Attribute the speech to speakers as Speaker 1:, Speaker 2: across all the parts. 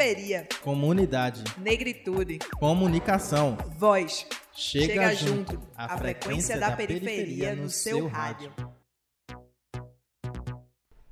Speaker 1: Periferia.
Speaker 2: Comunidade.
Speaker 1: Negritude.
Speaker 2: Comunicação.
Speaker 1: Voz.
Speaker 2: Chega,
Speaker 1: Chega
Speaker 2: junto.
Speaker 1: junto. A frequência da periferia no seu rádio.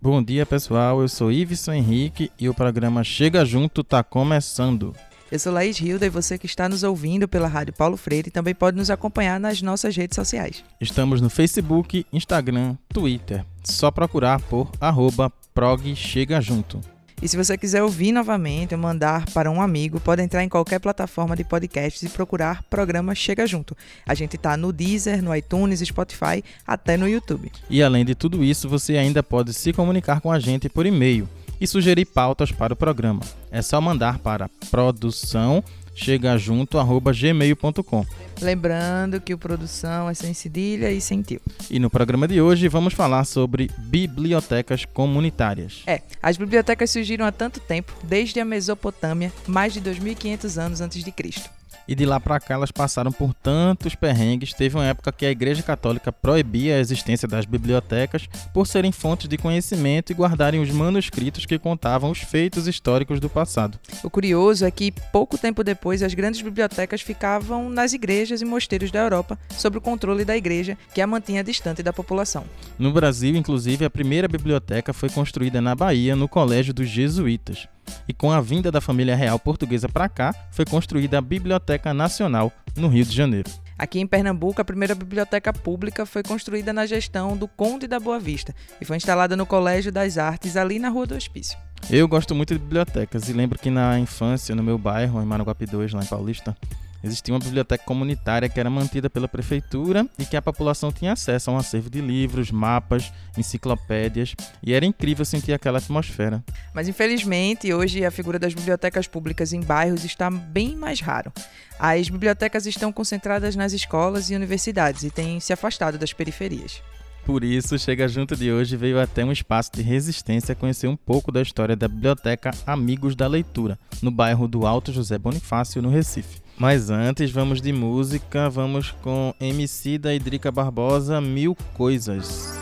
Speaker 2: Bom dia, pessoal. Eu sou Iveson Henrique e o programa Chega Junto tá começando.
Speaker 1: Eu sou Laís Hilda e você que está nos ouvindo pela Rádio Paulo Freire também pode nos acompanhar nas nossas redes sociais.
Speaker 2: Estamos no Facebook, Instagram, Twitter. Só procurar por arroba prog Chega Junto.
Speaker 1: E se você quiser ouvir novamente ou mandar para um amigo, pode entrar em qualquer plataforma de podcasts e procurar programa Chega Junto. A gente está no Deezer, no iTunes, Spotify, até no YouTube.
Speaker 2: E além de tudo isso, você ainda pode se comunicar com a gente por e-mail e sugerir pautas para o programa. É só mandar para produção chegajunto@gmail.com.
Speaker 1: Lembrando que o produção é sem cedilha e sem tio.
Speaker 2: E no programa de hoje vamos falar sobre bibliotecas comunitárias.
Speaker 1: É, as bibliotecas surgiram há tanto tempo, desde a Mesopotâmia, mais de 2500 anos antes de Cristo.
Speaker 2: E de lá para cá elas passaram por tantos perrengues. Teve uma época que a Igreja Católica proibia a existência das bibliotecas por serem fontes de conhecimento e guardarem os manuscritos que contavam os feitos históricos do passado.
Speaker 1: O curioso é que pouco tempo depois as grandes bibliotecas ficavam nas igrejas e mosteiros da Europa, sob o controle da igreja, que a mantinha distante da população.
Speaker 2: No Brasil, inclusive, a primeira biblioteca foi construída na Bahia, no Colégio dos Jesuítas. E com a vinda da família real portuguesa para cá, foi construída a Biblioteca Nacional, no Rio de Janeiro.
Speaker 1: Aqui em Pernambuco, a primeira biblioteca pública foi construída na gestão do Conde da Boa Vista e foi instalada no Colégio das Artes, ali na Rua do Hospício.
Speaker 2: Eu gosto muito de bibliotecas e lembro que na infância, no meu bairro, em Maranguape 2, lá em Paulista, existia uma biblioteca comunitária que era mantida pela prefeitura e que a população tinha acesso a um acervo de livros, mapas, enciclopédias e era incrível sentir aquela atmosfera.
Speaker 1: Mas infelizmente, hoje a figura das bibliotecas públicas em bairros está bem mais raro. As bibliotecas estão concentradas nas escolas e universidades e têm se afastado das periferias.
Speaker 2: Por isso, Chega Junto de hoje veio até um espaço de resistência conhecer um pouco da história da Biblioteca Amigos da Leitura, no bairro do Alto José Bonifácio, no Recife. Mas antes, vamos de música, vamos com MC da Idrica Barbosa, Mil Coisas.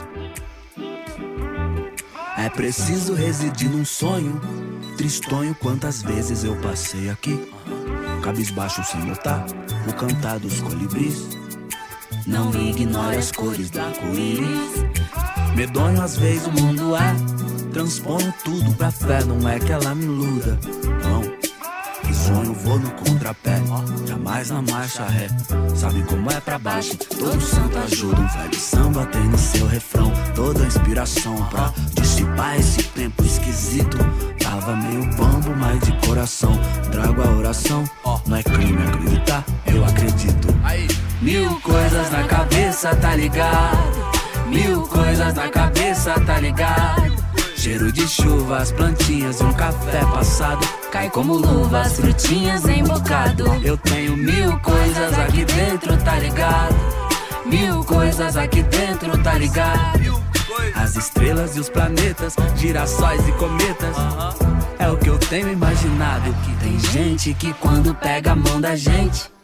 Speaker 3: É preciso residir num sonho, tristonho quantas vezes eu passei aqui. Cabisbaixo sem notar o cantar dos colibris. Não ignore as cores da arco-íris. Medonho às vezes o mundo é. Transponho tudo pra fé, não é que ela me iluda. Que sonho vou no contrapé, jamais na marcha ré. Sabe como é pra baixo? Todo santo ajuda. Um velho samba tem no seu refrão toda a inspiração pra dissipar esse tempo esquisito. Tava meio bambo, mas de coração. Trago a oração, não é crime acreditar, eu acredito. Mil coisas na cabeça, tá ligado? Mil coisas na cabeça, tá ligado? Cheiro de chuva, as plantinhas um café passado. Cai como luvas, frutinhas em bocado. Eu tenho mil coisas aqui dentro, tá ligado? Mil coisas aqui dentro, tá ligado? As estrelas e os planetas, girassóis e cometas. É o que eu tenho imaginado. Que tem gente que quando pega a mão da gente.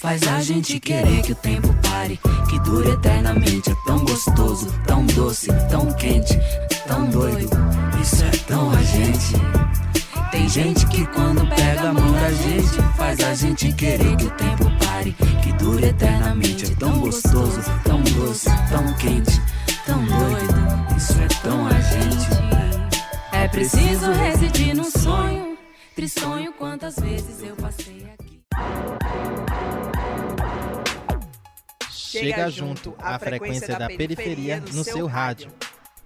Speaker 3: Faz a gente querer que o tempo pare, que dure eternamente. É tão gostoso, tão doce, tão quente, tão doido. Isso é tão a gente. Tem gente que quando pega a mão da gente, faz a gente querer que o tempo pare, que dure eternamente. É tão gostoso, tão doce, tão quente, tão doido. Isso é tão a gente.
Speaker 4: É preciso residir num sonho, tristonho quantas vezes eu passei aqui.
Speaker 2: Chega junto, a frequência da periferia no seu rádio.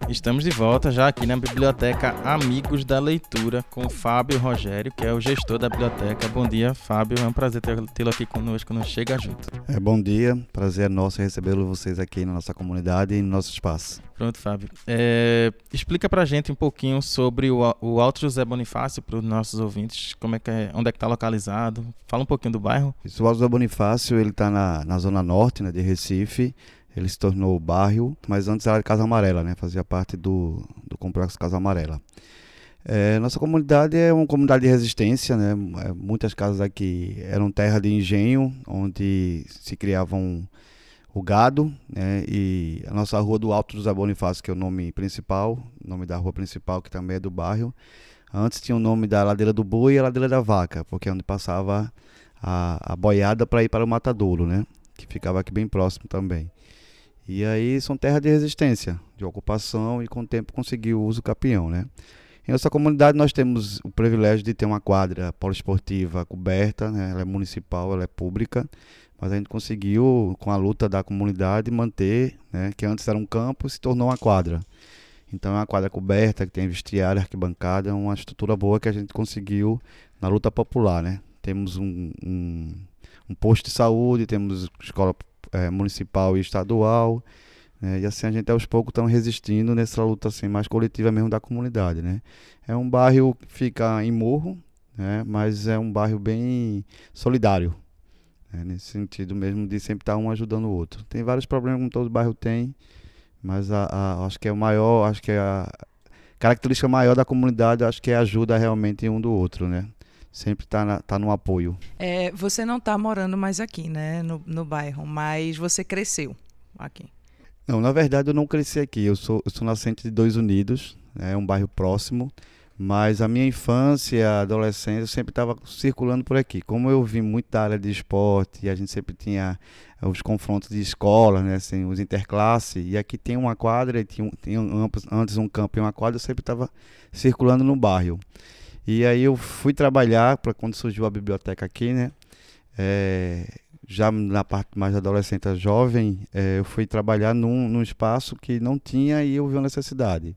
Speaker 2: Estamos de volta já aqui na Biblioteca Amigos da Leitura com o Fábio Rogério, que é o gestor da biblioteca. Bom dia, Fábio. É um prazer tê-lo aqui conosco no Chega Junto.
Speaker 5: É, bom dia, prazer é nosso recebê-lo vocês aqui na nossa comunidade e no nosso espaço.
Speaker 2: Pronto, Fábio. É, explica pra gente um pouquinho sobre o, o Alto José Bonifácio para os nossos ouvintes, como é que é, onde é que está localizado. Fala um pouquinho do bairro.
Speaker 5: Isso, o Alto José Bonifácio ele está na, na zona norte né, de Recife. Ele se tornou bairro, mas antes era de Casa Amarela, né? Fazia parte do, do complexo Casa Amarela. É, nossa comunidade é uma comunidade de resistência, né? É, muitas casas aqui eram terra de engenho, onde se criavam o gado, né? E a nossa rua do Alto do Zé Bonifácio, que é o nome principal, nome da rua principal, que também é do bairro. Antes tinha o nome da Ladeira do Boi e a Ladeira da Vaca, porque é onde passava a, a boiada para ir para o Matadouro, né? Que ficava aqui bem próximo também. E aí são terras de resistência, de ocupação e com o tempo conseguiu o uso capião, né? Em nossa comunidade nós temos o privilégio de ter uma quadra poliesportiva coberta, né? ela é municipal, ela é pública, mas a gente conseguiu, com a luta da comunidade, manter, né? que antes era um campo, se tornou uma quadra. Então é uma quadra coberta, que tem vestiário, arquibancada, é uma estrutura boa que a gente conseguiu na luta popular. Né? Temos um, um, um posto de saúde, temos escola é, municipal e estadual, né? E assim a gente aos poucos estão resistindo nessa luta assim, mais coletiva mesmo da comunidade. Né? É um bairro que fica em morro, né? mas é um bairro bem solidário. Né? Nesse sentido mesmo de sempre estar um ajudando o outro. Tem vários problemas como todo bairro tem, mas a, a, acho que é o maior, acho que é a característica maior da comunidade, acho que é a ajuda realmente um do outro, né? Sempre está tá no apoio.
Speaker 1: É, você não está morando mais aqui, né, no, no bairro, mas você cresceu aqui.
Speaker 5: Não, na verdade eu não cresci aqui. Eu sou, eu sou nascente de Dois Unidos, é né, um bairro próximo. Mas a minha infância a adolescência eu sempre estava circulando por aqui. Como eu vim muito da área de esporte e a gente sempre tinha eh, os confrontos de escola, né, assim, os interclasse, e aqui tem uma quadra, tinha, tinha antes um campo e uma quadra, eu sempre estava circulando no bairro. E aí eu fui trabalhar para quando surgiu a biblioteca aqui, né? É, já na parte mais adolescente, jovem, é, eu fui trabalhar num, num espaço que não tinha e eu vi uma necessidade.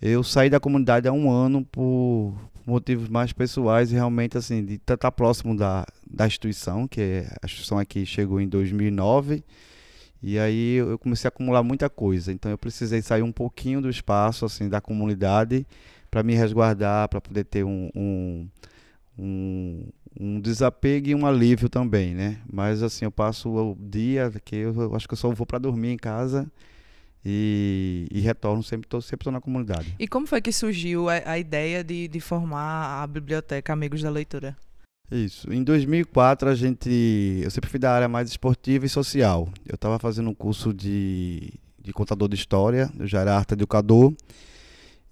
Speaker 5: Eu saí da comunidade há um ano por motivos mais pessoais e realmente assim de estar próximo da, da instituição, que é, a instituição aqui chegou em 2009 e aí eu comecei a acumular muita coisa. Então eu precisei sair um pouquinho do espaço assim da comunidade para me resguardar, para poder ter um, um, um um desapego e um alívio também, né? Mas assim, eu passo o dia que eu, eu acho que eu só vou para dormir em casa e, e retorno sempre, tô, sempre tô na comunidade.
Speaker 1: E como foi que surgiu a, a ideia de, de formar a biblioteca Amigos da Leitura?
Speaker 5: Isso. Em 2004 a gente, eu sempre fui da área mais esportiva e social. Eu estava fazendo um curso de, de contador de história, eu já era arte educador.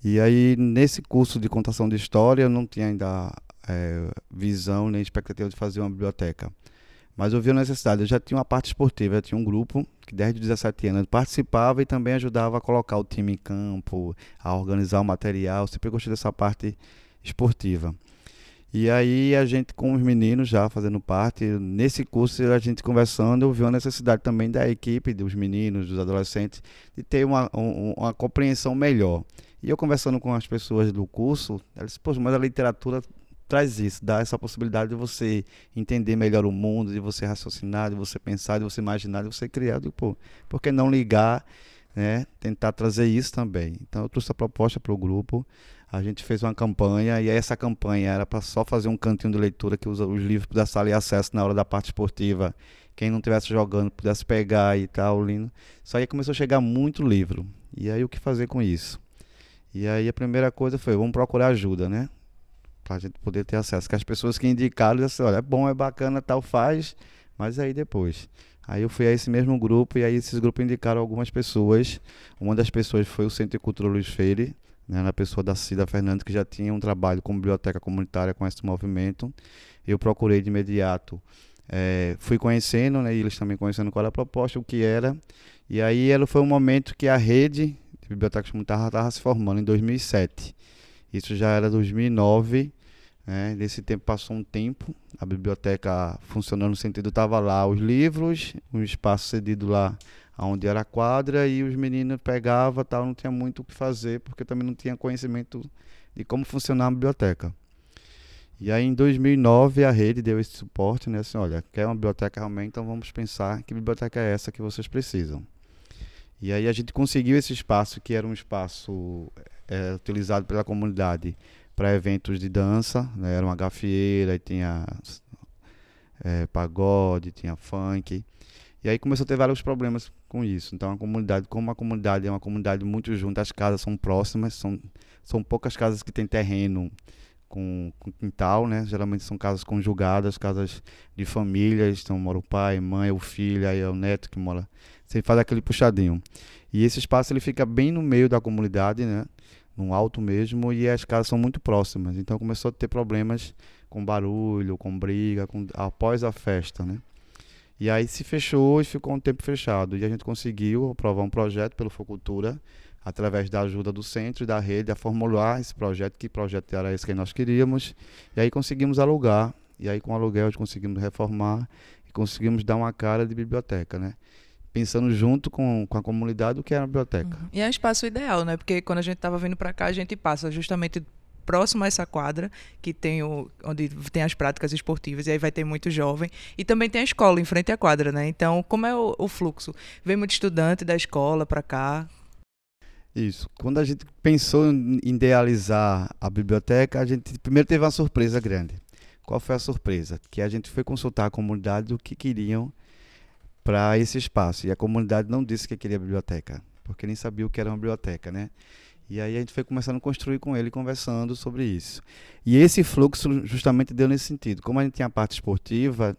Speaker 5: E aí nesse curso de contação de história eu não tinha ainda é, visão nem expectativa de fazer uma biblioteca. Mas eu vi a necessidade. Eu já tinha uma parte esportiva, eu tinha um grupo que desde 17 anos participava e também ajudava a colocar o time em campo, a organizar o material. Eu sempre gostei dessa parte esportiva. E aí a gente com os meninos já fazendo parte, nesse curso a gente conversando, eu vi uma necessidade também da equipe, dos meninos, dos adolescentes, de ter uma, um, uma compreensão melhor. E eu conversando com as pessoas do curso, elas disse, mas a literatura traz isso, dá essa possibilidade de você entender melhor o mundo, de você raciocinar, de você pensar, de você imaginar, de você criar. De, pô, por que não ligar, né? tentar trazer isso também? Então eu trouxe a proposta para o grupo, a gente fez uma campanha e essa campanha era para só fazer um cantinho de leitura que os, os livros pudessem ali acesso na hora da parte esportiva. Quem não estivesse jogando pudesse pegar e tal, lindo. Só aí começou a chegar muito livro. E aí o que fazer com isso? E aí a primeira coisa foi, vamos procurar ajuda, né? para a gente poder ter acesso. Que as pessoas que indicaram disseram, olha, é bom, é bacana, tal, faz, mas aí depois. Aí eu fui a esse mesmo grupo e aí esses grupos indicaram algumas pessoas. Uma das pessoas foi o Centro de Cultura Luiz Freire, né, na pessoa da Cida Fernandes, que já tinha um trabalho com biblioteca comunitária com esse movimento. Eu procurei de imediato, é, fui conhecendo, né, e eles também conhecendo qual era a proposta, o que era. E aí ela foi um momento que a rede de bibliotecas comunitárias estava se formando em 2007. Isso já era 2009. Né? Nesse tempo passou um tempo, a biblioteca funcionando no sentido estava lá os livros, um espaço cedido lá onde era a quadra e os meninos pegavam, tal, não tinha muito o que fazer porque também não tinha conhecimento de como funcionar a biblioteca. E aí em 2009 a rede deu esse suporte, né? Assim, olha, quer uma biblioteca realmente, então vamos pensar que biblioteca é essa que vocês precisam. E aí a gente conseguiu esse espaço que era um espaço é, utilizado pela comunidade para eventos de dança, né? era uma gafieira, e tinha é, pagode, tinha funk. E aí começou a ter vários problemas com isso. Então a comunidade, como a comunidade é uma comunidade muito junta, as casas são próximas, são, são poucas casas que têm terreno com, com quintal, né? Geralmente são casas conjugadas, casas de famílias, então mora o pai, mãe, o filho, aí é o neto que mora. Você faz aquele puxadinho. E esse espaço ele fica bem no meio da comunidade, né? num alto mesmo, e as casas são muito próximas. Então começou a ter problemas com barulho, com briga, com, após a festa, né? E aí se fechou e ficou um tempo fechado. E a gente conseguiu aprovar um projeto pelo Focultura, através da ajuda do centro e da rede, a formular esse projeto, que projeto era esse que nós queríamos. E aí conseguimos alugar. E aí com o aluguel conseguimos reformar e conseguimos dar uma cara de biblioteca, né? Pensando junto com, com a comunidade o que é a biblioteca. Uhum.
Speaker 1: E é um espaço ideal, né? Porque quando a gente estava vindo para cá, a gente passa justamente próximo a essa quadra, que tem o, onde tem as práticas esportivas, e aí vai ter muito jovem. E também tem a escola em frente à quadra, né? Então, como é o, o fluxo? Vem muito estudante da escola para cá?
Speaker 5: Isso. Quando a gente pensou em idealizar a biblioteca, a gente primeiro teve uma surpresa grande. Qual foi a surpresa? Que a gente foi consultar a comunidade o que queriam para esse espaço. E a comunidade não disse que queria biblioteca, porque nem sabia o que era uma biblioteca, né? E aí a gente foi começando a construir com ele, conversando sobre isso. E esse fluxo justamente deu nesse sentido. Como a gente tinha a parte esportiva,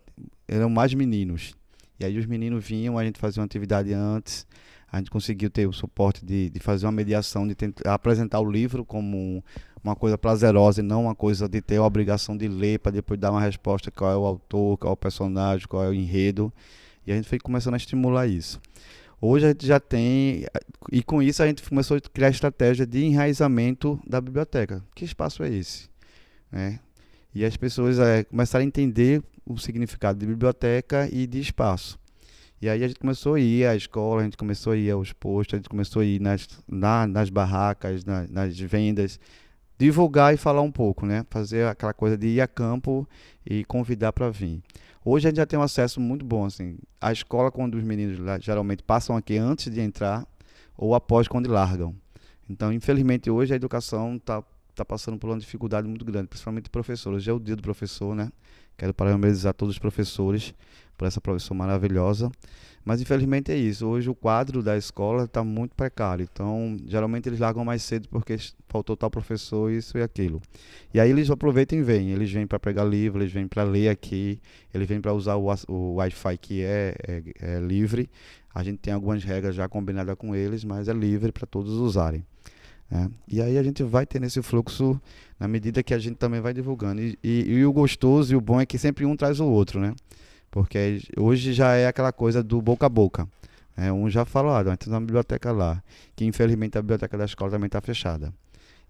Speaker 5: eram mais meninos. E aí os meninos vinham, a gente fazia uma atividade antes, a gente conseguiu ter o suporte de, de fazer uma mediação, de tentar apresentar o livro como uma coisa prazerosa e não uma coisa de ter a obrigação de ler para depois dar uma resposta qual é o autor, qual é o personagem, qual é o enredo. E a gente foi começando a estimular isso. Hoje a gente já tem, e com isso a gente começou a criar a estratégia de enraizamento da biblioteca. Que espaço é esse? Né? E as pessoas é, começaram a entender o significado de biblioteca e de espaço. E aí a gente começou a ir à escola, a gente começou a ir aos postos, a gente começou a ir nas, na, nas barracas, na, nas vendas, divulgar e falar um pouco, né? Fazer aquela coisa de ir a campo e convidar para vir. Hoje a gente já tem um acesso muito bom, assim. A escola, quando os meninos geralmente passam aqui antes de entrar ou após quando largam. Então, infelizmente, hoje a educação está tá passando por uma dificuldade muito grande, principalmente professores. Hoje é o dia do professor, né? Quero parabenizar todos os professores por essa profissão maravilhosa. Mas infelizmente é isso. Hoje o quadro da escola está muito precário. Então, geralmente eles largam mais cedo porque faltou tal professor, isso e aquilo. E aí eles aproveitam e vêm. Eles vêm para pegar livro, eles vêm para ler aqui, eles vêm para usar o, o Wi-Fi que é, é, é livre. A gente tem algumas regras já combinadas com eles, mas é livre para todos usarem. É. E aí a gente vai ter nesse fluxo na medida que a gente também vai divulgando. E, e, e, o gostoso e o bom é que sempre um traz o outro, né? Porque hoje já é aquela coisa do boca a boca. É, um já fala, ah, tem uma biblioteca lá, que infelizmente a biblioteca da escola também está fechada.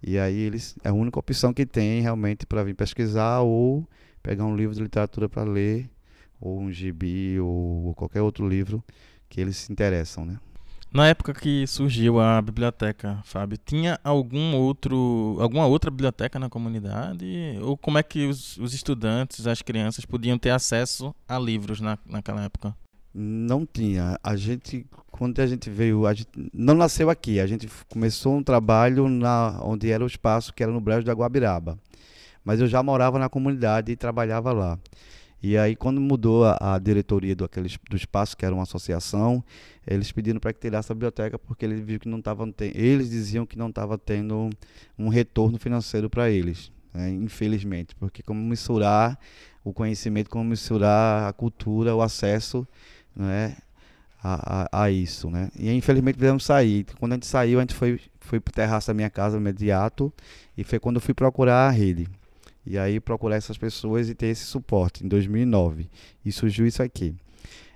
Speaker 5: E aí eles é a única opção que tem realmente para vir pesquisar ou pegar um livro de literatura para ler, ou um gibi, ou qualquer outro livro que eles se interessam, né?
Speaker 2: Na época que surgiu a biblioteca, Fábio, tinha algum outro, alguma outra biblioteca na comunidade? Ou como é que os, os estudantes, as crianças, podiam ter acesso a livros na, naquela época?
Speaker 5: Não tinha. A gente, quando a gente veio, a gente não nasceu aqui. A gente começou um trabalho na onde era o espaço, que era no Brejo da Guabiraba. Mas eu já morava na comunidade e trabalhava lá. E aí, quando mudou a, a diretoria do, aquele, do espaço, que era uma associação, eles pediram para que tirasse a biblioteca porque eles viram que não estavam eles diziam que não estava tendo um retorno financeiro para eles, né? infelizmente, porque como misturar o conhecimento, como misturar a cultura, o acesso, né? A, a, a, isso, né? E infelizmente precisamos sair. Quando a gente saiu, a gente foi, foi para o terraço da minha casa imediato e foi quando eu fui procurar a rede. E aí procurar essas pessoas e ter esse suporte em 2009. E surgiu isso aqui.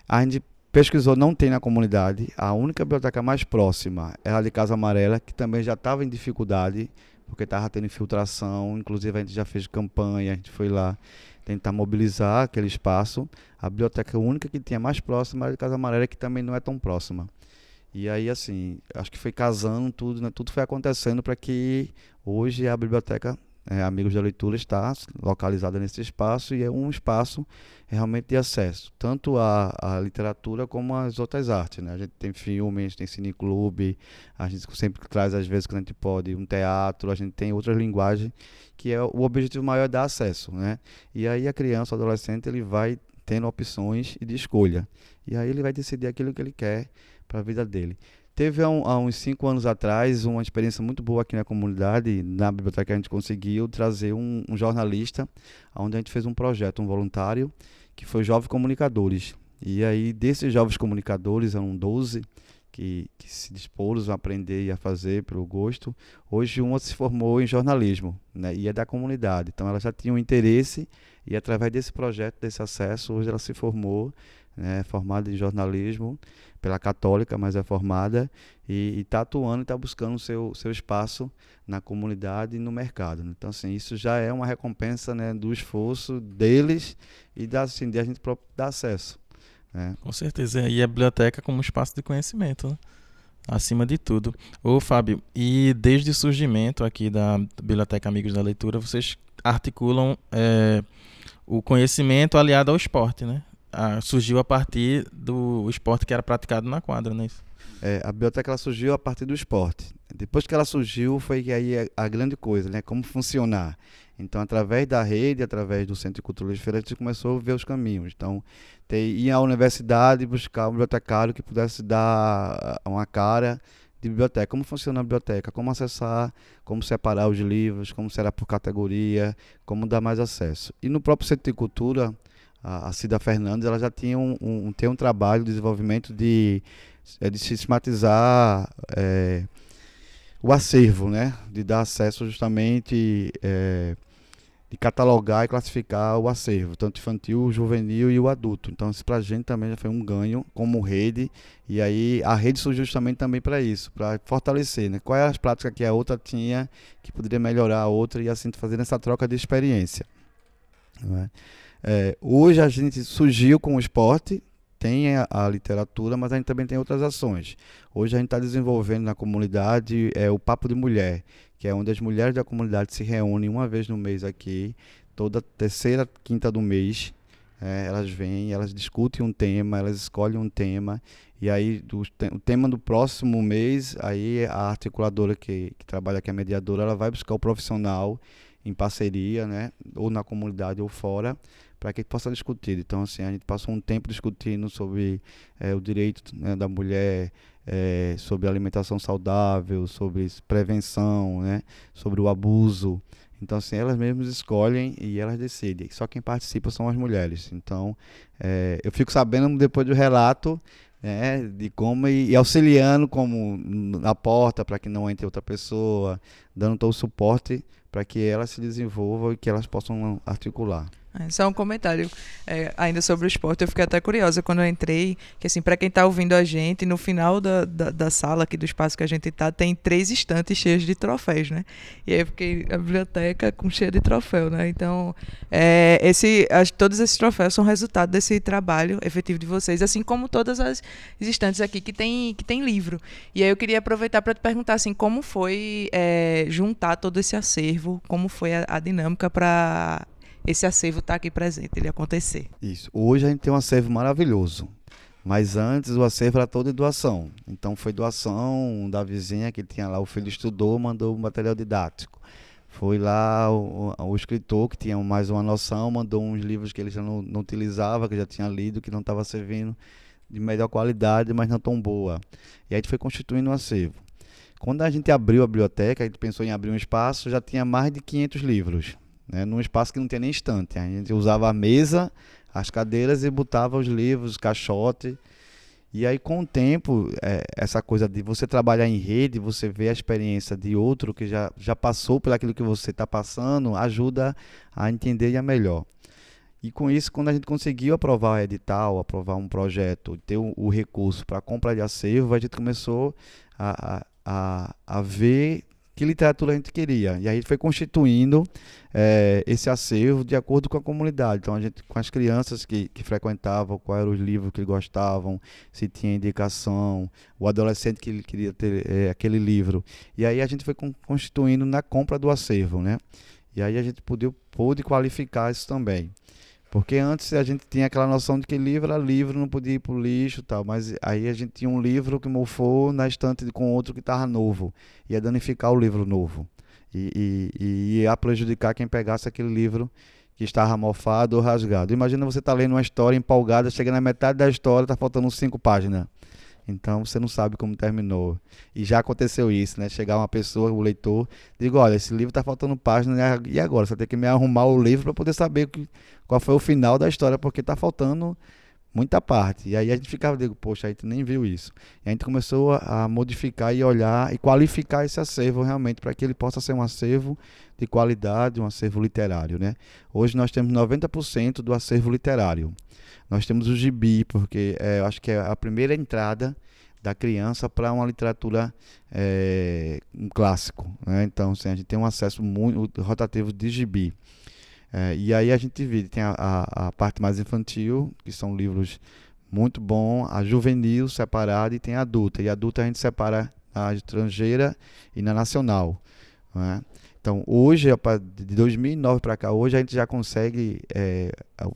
Speaker 5: A gente pesquisou, não tem na comunidade. A única biblioteca mais próxima é a de Casa Amarela, que também já estava em dificuldade, porque estava tendo infiltração. Inclusive a gente já fez campanha, a gente foi lá tentar mobilizar aquele espaço. A biblioteca única que tinha mais próxima era a de Casa Amarela, que também não é tão próxima. E aí, assim, acho que foi casando tudo, né? tudo foi acontecendo para que hoje a biblioteca é, Amigos da Leitura está localizada nesse espaço e é um espaço realmente de acesso, tanto à, à literatura como às outras artes. Né? A gente tem filmes, tem cineclube, a gente sempre traz, às vezes, quando a gente pode, um teatro, a gente tem outras linguagens, que é o objetivo maior é dar acesso. Né? E aí a criança, o adolescente, ele vai tendo opções de escolha. E aí ele vai decidir aquilo que ele quer para a vida dele. Teve há, um, há, uns cinco anos atrás uma experiência muito boa aqui na comunidade, na biblioteca a gente conseguiu trazer um, um jornalista, onde a gente fez um projeto, um voluntário, que foi Jovens Comunicadores. E aí, desses jovens comunicadores, eram 12, que, que se dispôs a aprender e a fazer pelo gosto. Hoje uma se formou em jornalismo né, e é da comunidade. Então ela já tinha um interesse e através desse projeto, desse acesso, hoje ela se formou, né, formada em jornalismo pela Católica, mas é formada e está atuando e está buscando seu, seu espaço na comunidade e no mercado. Né. Então, assim, isso já é uma recompensa né, do esforço deles e da, assim, de a gente dar acesso. Né.
Speaker 2: Com certeza. E a biblioteca como espaço de conhecimento, né? acima de tudo. Ô, Fábio, e desde o surgimento aqui da Biblioteca Amigos da Leitura, vocês articulam é, o conhecimento aliado ao esporte, né? Surgiu a partir do esporte que era praticado na quadra, não é isso?
Speaker 5: É, a biblioteca ela surgiu a partir do esporte. Depois que ela surgiu, foi que aí a, a grande coisa, né? Como funcionar. Então, através da rede, através do Centro de Cultura Feira, a gente começou a ver os caminhos. Então, ter, ir à universidade buscar um bibliotecário que pudesse dar uma cara de biblioteca, como funciona a biblioteca, como acessar, como separar os livros, como será por categoria, como dar mais acesso. E no próprio Centro de Cultura, a, Cida Fernandes, ela já tinha um, um, tem um trabalho de desenvolvimento de, é, de sistematizar é, o acervo, né? de dar acesso justamente é, de catalogar e classificar o acervo, tanto infantil, juvenil e o adulto. Então, isso para a gente também já foi um ganho como rede. E aí a rede surgiu justamente também para isso, para fortalecer, né? Quais as práticas que a outra tinha que poderia melhorar a outra e assim fazer essa troca de experiência. É? É, hoje a gente surgiu com o esporte, tem a, a, literatura, mas a gente também tem outras ações. Hoje a gente está desenvolvendo na comunidade é, o Papo de Mulher, que é onde as mulheres da comunidade se reúnem uma vez no mês aqui, toda terceira, quinta do mês. É, elas vêm, elas discutem um tema, elas escolhem um tema, e aí do, o tema do próximo mês, aí a articuladora que, que trabalha aqui, a mediadora, ela vai buscar o profissional em parceria, né, ou na comunidade ou fora, para que possa discutir. Então, assim, a gente passou um tempo discutindo sobre é, o direito né, da mulher, é, sobre alimentação saudável, sobre prevenção, né, sobre o abuso. Então, assim, elas mesmas escolhem e elas decidem. Só quem participa são as mulheres. Então, é, eu fico sabendo depois do relato né, de como e, e auxiliando como na porta para que não entre outra pessoa, dando todo o suporte para que elas se desenvolvam e que elas possam articular.
Speaker 1: É, só um comentário é, ainda sobre o esporte. Eu fiquei até curiosa quando eu entrei, que assim, para quem está ouvindo a gente, no final da, da, da, sala aqui do espaço que a gente está, tem três estantes cheios de troféus, né? E aí eu fiquei a biblioteca com cheia de troféu, né? Então, é, esse, as, todos esses troféus são resultado desse trabalho efetivo de vocês, assim como todas as estantes aqui que tem, que tem livro. E aí eu queria aproveitar para te perguntar assim, como foi é, juntar todo esse acervo, como foi a, a dinâmica para esse acervo está aqui presente, ele acontecer.
Speaker 5: Isso. Hoje a gente tem um acervo maravilhoso. Mas antes o acervo era todo de doação. Então foi doação da vizinha que tinha lá, o filho estudou, mandou um material didático. Foi lá o, o, escritor que tinha mais uma noção, mandou uns livros que ele já não, não utilizava, que já tinha lido, que não estava servindo de melhor qualidade, mas não tão boa. E aí a gente foi constituindo um acervo. Quando a gente abriu a biblioteca, a gente pensou em abrir um espaço, já tinha mais de 500 livros né, num espaço que não tinha nem estante. A gente usava a mesa, as cadeiras e botava os livros, os caixotes. E aí, com o tempo, é, essa coisa de você trabalhar em rede, você ver a experiência de outro que já, já passou por aquilo que você está passando, ajuda a entender a melhor. E com isso, quando a gente conseguiu aprovar o edital, aprovar um projeto, ter o, o recurso para compra de acervo, a gente começou a, a, a ver que literatura a gente queria. E aí a gente foi constituindo é, esse acervo de acordo com a comunidade. Então, a gente, com as crianças que, que frequentavam, quais eram os livros que gostavam, se tinha indicação, o adolescente que queria ter é, aquele livro. E aí a gente foi constituindo na compra do acervo, né? E aí a gente pôde, pôde qualificar isso também. Porque antes a gente tinha aquela noção de que livro era livro, não podia ir para o lixo tal. Mas aí a gente tinha um livro que mofou na estante com outro que estava novo. Ia danificar o livro novo. E, e, e, ia prejudicar quem pegasse aquele livro que estava mofado ou rasgado. Imagina você estar tá lendo uma história empolgada, chega na metade da história, está faltando cinco páginas. Então você não sabe como terminou. E já aconteceu isso, né? Chegar uma pessoa, o leitor, digo, olha, esse livro está faltando página, e agora? Você tem que me arrumar o livro para poder saber qual foi o final da história, porque está faltando muita parte. E aí a gente ficava, digo, poxa, a gente nem viu isso. E a gente começou a, a modificar e olhar e qualificar esse acervo realmente para que ele possa ser um acervo de qualidade, um acervo literário, né? Hoje nós temos 90% do acervo literário. Nós temos o gibi, porque é, eu acho que é a primeira entrada da criança para uma literatura é, um clássico. Né? Então, assim, a gente tem um acesso muito rotativo de gibi. É, e aí a gente divide, tem a, a, a, parte mais infantil, que são livros muito bons, a juvenil separada e tem a adulta. E a adulta a gente separa na estrangeira e na nacional. Né? Então, hoje, de 2009 para cá, hoje a gente já consegue, é,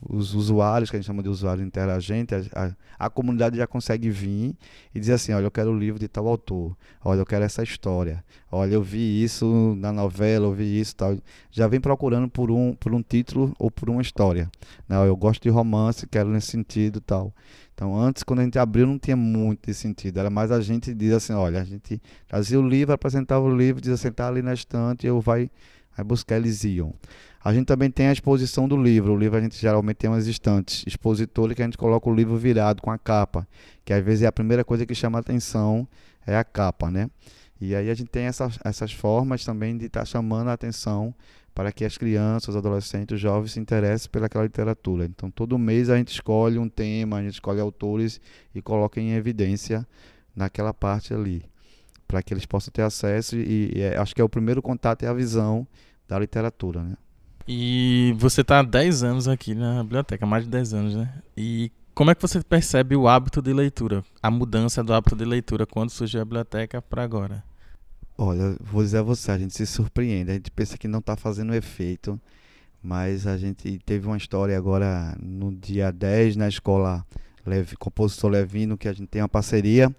Speaker 5: os usuários, que a gente chama de usuários interagentes, a, a, a, comunidade já consegue vir e dizer assim: olha, eu quero o livro de tal autor, olha, eu quero essa história, olha, eu vi isso na novela, eu vi isso tal. Já vem procurando por um, por um título ou por uma história. Né? Eu gosto de romance, quero nesse sentido tal. Então, antes, quando a gente abriu, não tinha muito esse sentido. Era mais a gente diz assim: olha, a gente trazia o livro, apresentava o livro, dizia assim, ali na estante, eu vai, vai buscar, eles iam. A gente também tem a exposição do livro. O livro a gente geralmente tem umas estantes expositora que a gente coloca o livro virado com a capa, que às vezes é a primeira coisa que chama a atenção, é a capa, né? E aí a gente tem essas, essas formas também de estar tá chamando a atenção para que as crianças, os adolescentes, os jovens se interessem pelaquela literatura. Então, todo mês a gente escolhe um tema, a gente escolhe autores e coloca em evidência naquela parte ali, para que eles possam ter acesso e, e é, acho que é o primeiro contato é a visão da literatura, né?
Speaker 2: E você está há 10 anos aqui na biblioteca, mais de 10 anos, né? E como é que você percebe o hábito de leitura, a mudança do hábito de leitura quando surgiu a biblioteca para agora?
Speaker 5: Olha, vou dizer a você, a gente se surpreende, a gente pensa que não está fazendo efeito, mas a gente teve uma história agora no dia 10 na escola Compositor Levino, que a gente tem uma parceria,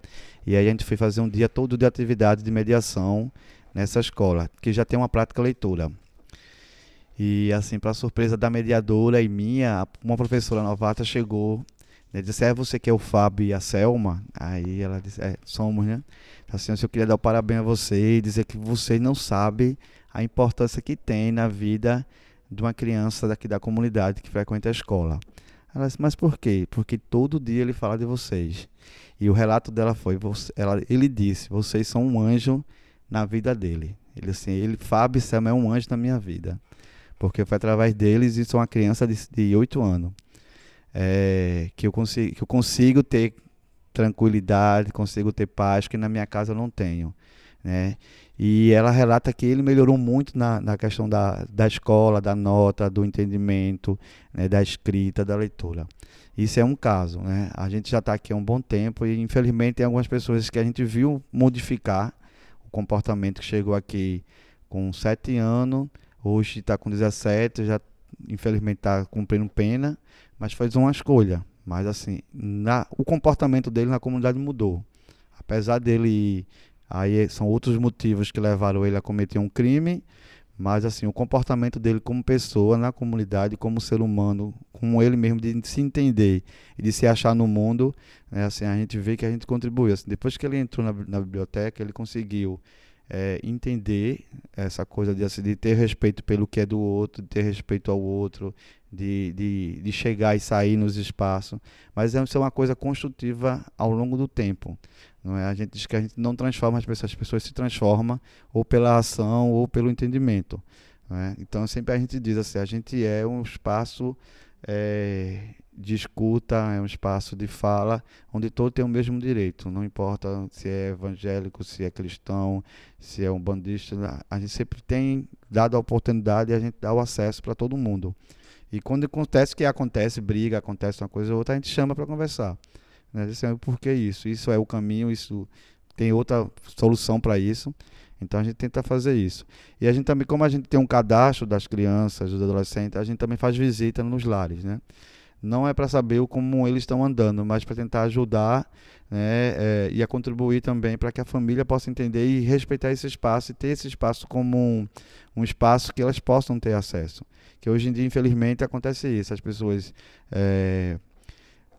Speaker 5: e aí a gente foi fazer um dia todo de atividade de mediação nessa escola, que já tem uma prática leitura. E assim, para surpresa da mediadora e minha, uma professora novata chegou ele disse, é você que é o Fábio e a Selma? Aí ela disse, é, somos, né? Assim, eu queria dar o parabéns a você e dizer que você não sabe a importância que tem na vida de uma criança daqui da comunidade que frequenta a escola. Ela disse, mas por quê? Porque todo dia ele fala de vocês. E o relato dela foi, ela, ele disse, vocês são um anjo na vida dele. Ele assim, ele, Fábio Selma é um anjo na minha vida. Porque foi através deles e sou uma criança de oito anos é, que, eu consigo, que eu consigo ter tranquilidade, consigo ter paz, que na minha casa eu não tenho. Né? E ela relata que ele melhorou muito na, na questão da, da escola, da nota, do entendimento, né, da escrita, da leitura. Isso é um caso. Né? A gente já está aqui há um bom tempo e, infelizmente, tem algumas pessoas que a gente viu modificar o comportamento que chegou aqui com 7 anos, hoje está com 17, já infelizmente está cumprindo pena mas fez uma escolha. Mas assim, na, o comportamento dele na comunidade mudou. Apesar dele. Aí são outros motivos que levaram ele a cometer um crime. Mas assim, o comportamento dele como pessoa na comunidade, como ser humano, com ele mesmo de se entender e de se achar no mundo, né, assim, a gente vê que a gente contribui. Assim, depois que ele entrou na, na biblioteca, ele conseguiu é, entender essa coisa de, assim, de ter respeito pelo que é do outro, de ter respeito ao outro, de, de, de chegar e sair nos espaços. Mas é, é uma coisa construtiva ao longo do tempo. Não é? A gente diz que a gente não transforma as pessoas, as pessoas se transformam ou pela ação ou pelo entendimento. É? Então sempre a gente diz assim, a gente é um espaço é, de escuta, é um espaço de fala, onde todos têm o mesmo direito, não importa se é evangélico, se é cristão, se é um bandista, a gente sempre tem dado a oportunidade e a gente dá o acesso para todo mundo. E quando acontece que acontece, briga, acontece uma coisa ou outra, a gente chama para conversar. Né? Assim, por que isso? Isso é o caminho, isso tem outra solução para isso. Então a gente tenta fazer isso. E a gente também, como a gente tem um cadastro das crianças, dos adolescentes, a gente também faz visita nos lares, né? não é para saber como eles estão andando, mas para tentar ajudar né, é, e a contribuir também para que a família possa entender e respeitar esse espaço e ter esse espaço como um, um, espaço que elas possam ter acesso. Que hoje em dia, infelizmente, acontece isso. As pessoas é,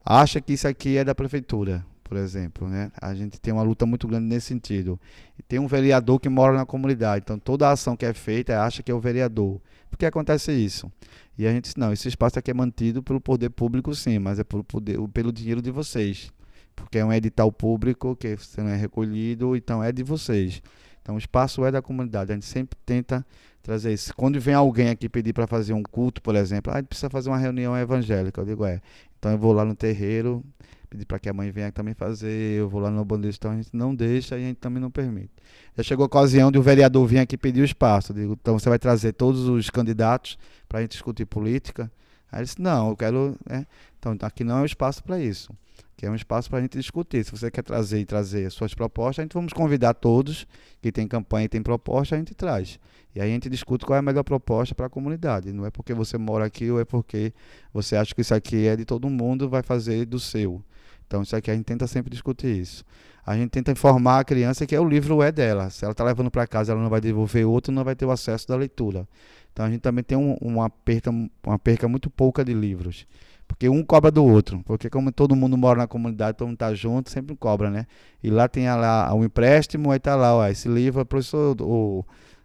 Speaker 5: acham que isso aqui é da prefeitura, por exemplo, né? A gente tem uma luta muito grande nesse sentido. E tem um vereador que mora na comunidade, então toda a ação que é feita acha que é o vereador. Por que acontece isso? E a gente disse, não, esse espaço aqui é mantido pelo poder público sim, mas é pelo, poder, pelo dinheiro de vocês. Porque é um edital público que não é recolhido, então é de vocês. Então o espaço é da comunidade. A gente sempre tenta trazer isso. Quando vem alguém aqui pedir para fazer um culto, por exemplo, ah, precisa fazer uma reunião evangélica. Eu digo, é. Então eu vou lá no terreiro, pedir para que a mãe venha também fazer, eu vou lá no bandeira, então a gente não deixa e a gente também não permite. Já chegou a ocasião de o vereador vir aqui pedir o espaço. Eu digo, então você vai trazer todos os candidatos para a gente discutir política? Aí ele disse, não, eu quero. Né? Então aqui não é o espaço para isso. Aqui é um espaço para a gente discutir. Se você quer trazer e trazer as suas propostas, a gente vamos convidar todos que tem campanha e tem proposta, a gente traz. E aí a gente discute qual é a melhor proposta para a comunidade. Não é porque você mora aqui ou é porque você acha que isso aqui é de todo mundo, vai fazer do seu. Então isso aqui a gente tenta sempre discutir isso. A gente tenta informar a criança que é o livro é dela. Se ela está levando para casa, ela não vai devolver outro, não vai ter o acesso da leitura. Então a gente também tem um, uma, perda, uma perca muito pouca de livros. Porque um cobra do outro. Porque como todo mundo mora na comunidade, todo mundo está junto, sempre cobra, né? E lá tem lá um empréstimo, aí tá lá, ó, esse livro, professor, o,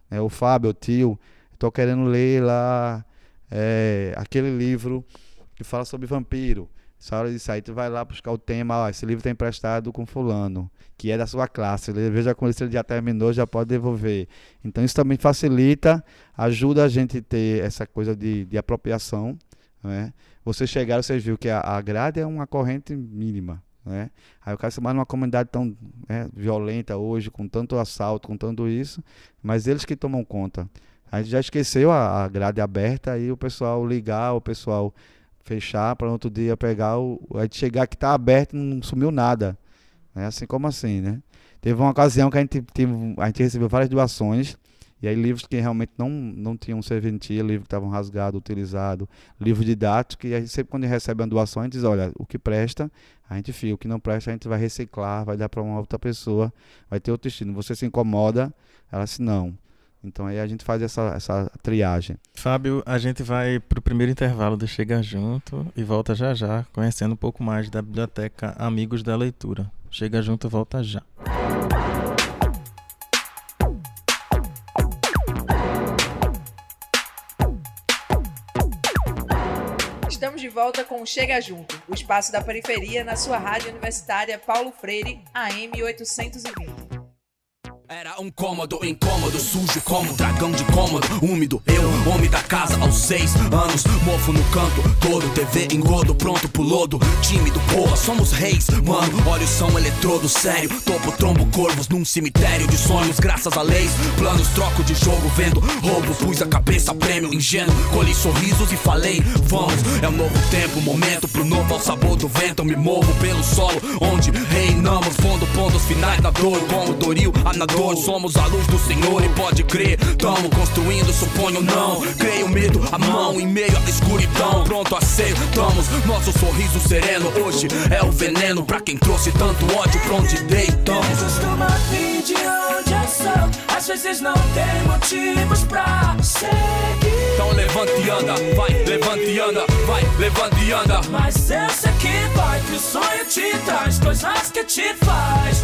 Speaker 5: né, o Fábio, o tio, estou querendo ler lá é, aquele livro que fala sobre vampiro. Essa hora de sair, tu vai lá buscar o tema, ó, esse livro está emprestado com fulano, que é da sua classe. Veja quando ele já terminou, já pode devolver. Então isso também facilita, ajuda a gente a ter essa coisa de, de apropriação. Né? Você chegar, você viu que a, a grade é uma corrente mínima. Né? Aí o cara se mais numa comunidade tão né, violenta hoje, com tanto assalto, com tanto isso, mas eles que tomam conta. A gente já esqueceu a, a grade aberta, aí o pessoal ligar, o pessoal fechar para outro dia pegar o. A gente chegar que está aberto não sumiu nada. Né? Assim como assim, né? Teve uma ocasião que a gente, teve, a gente recebeu várias doações. E aí livros que realmente não, não tinham serventia, livros que estavam rasgados, utilizados, livros didáticos, e a gente sempre quando recebe uma doação, a gente diz, olha, o que presta, a gente fica, o que não presta, a gente vai reciclar, vai dar para uma outra pessoa, vai ter outro destino. Você se incomoda, ela disse, não. Então aí a gente faz essa, essa triagem.
Speaker 2: Fábio, a gente vai para o primeiro intervalo do Chega Junto e volta já já, conhecendo um pouco mais da biblioteca Amigos da Leitura. Chega Junto volta já.
Speaker 1: De volta com Chega Junto, o espaço da periferia na sua rádio universitária Paulo Freire, AM 820.
Speaker 6: Era um cômodo incômodo, sujo como dragão de cômodo, úmido. Eu, homem da casa, aos seis anos, mofo no canto, todo TV engodo, pronto pro lodo. Tímido, porra, somos reis, mano. Olhos são eletrodo, sério. Topo, trombo, corvos num cemitério de sonhos, graças a leis. Planos, troco de jogo, vendo roubo. Pus a cabeça, prêmio, ingênuo. Colhi sorrisos e falei, vamos. É um novo tempo, momento pro novo ao sabor do vento. Me movo pelo solo, onde reinamos. Fundo, pontos finais da dor, como Doril, a somos a luz do Senhor e pode crer. Tamo construindo, suponho não. Creio medo, a mão em meio à escuridão. Pronto a ser, estamos. Nosso sorriso sereno hoje é o veneno pra quem trouxe tanto ódio pra onde deitamos.
Speaker 7: Costuma vir de onde eu sou. Às vezes não tem motivos pra seguir.
Speaker 6: Então levante e anda, vai, levante e anda, vai, levante e anda.
Speaker 7: Mas eu sei que vai, que o sonho te traz coisas que te faz.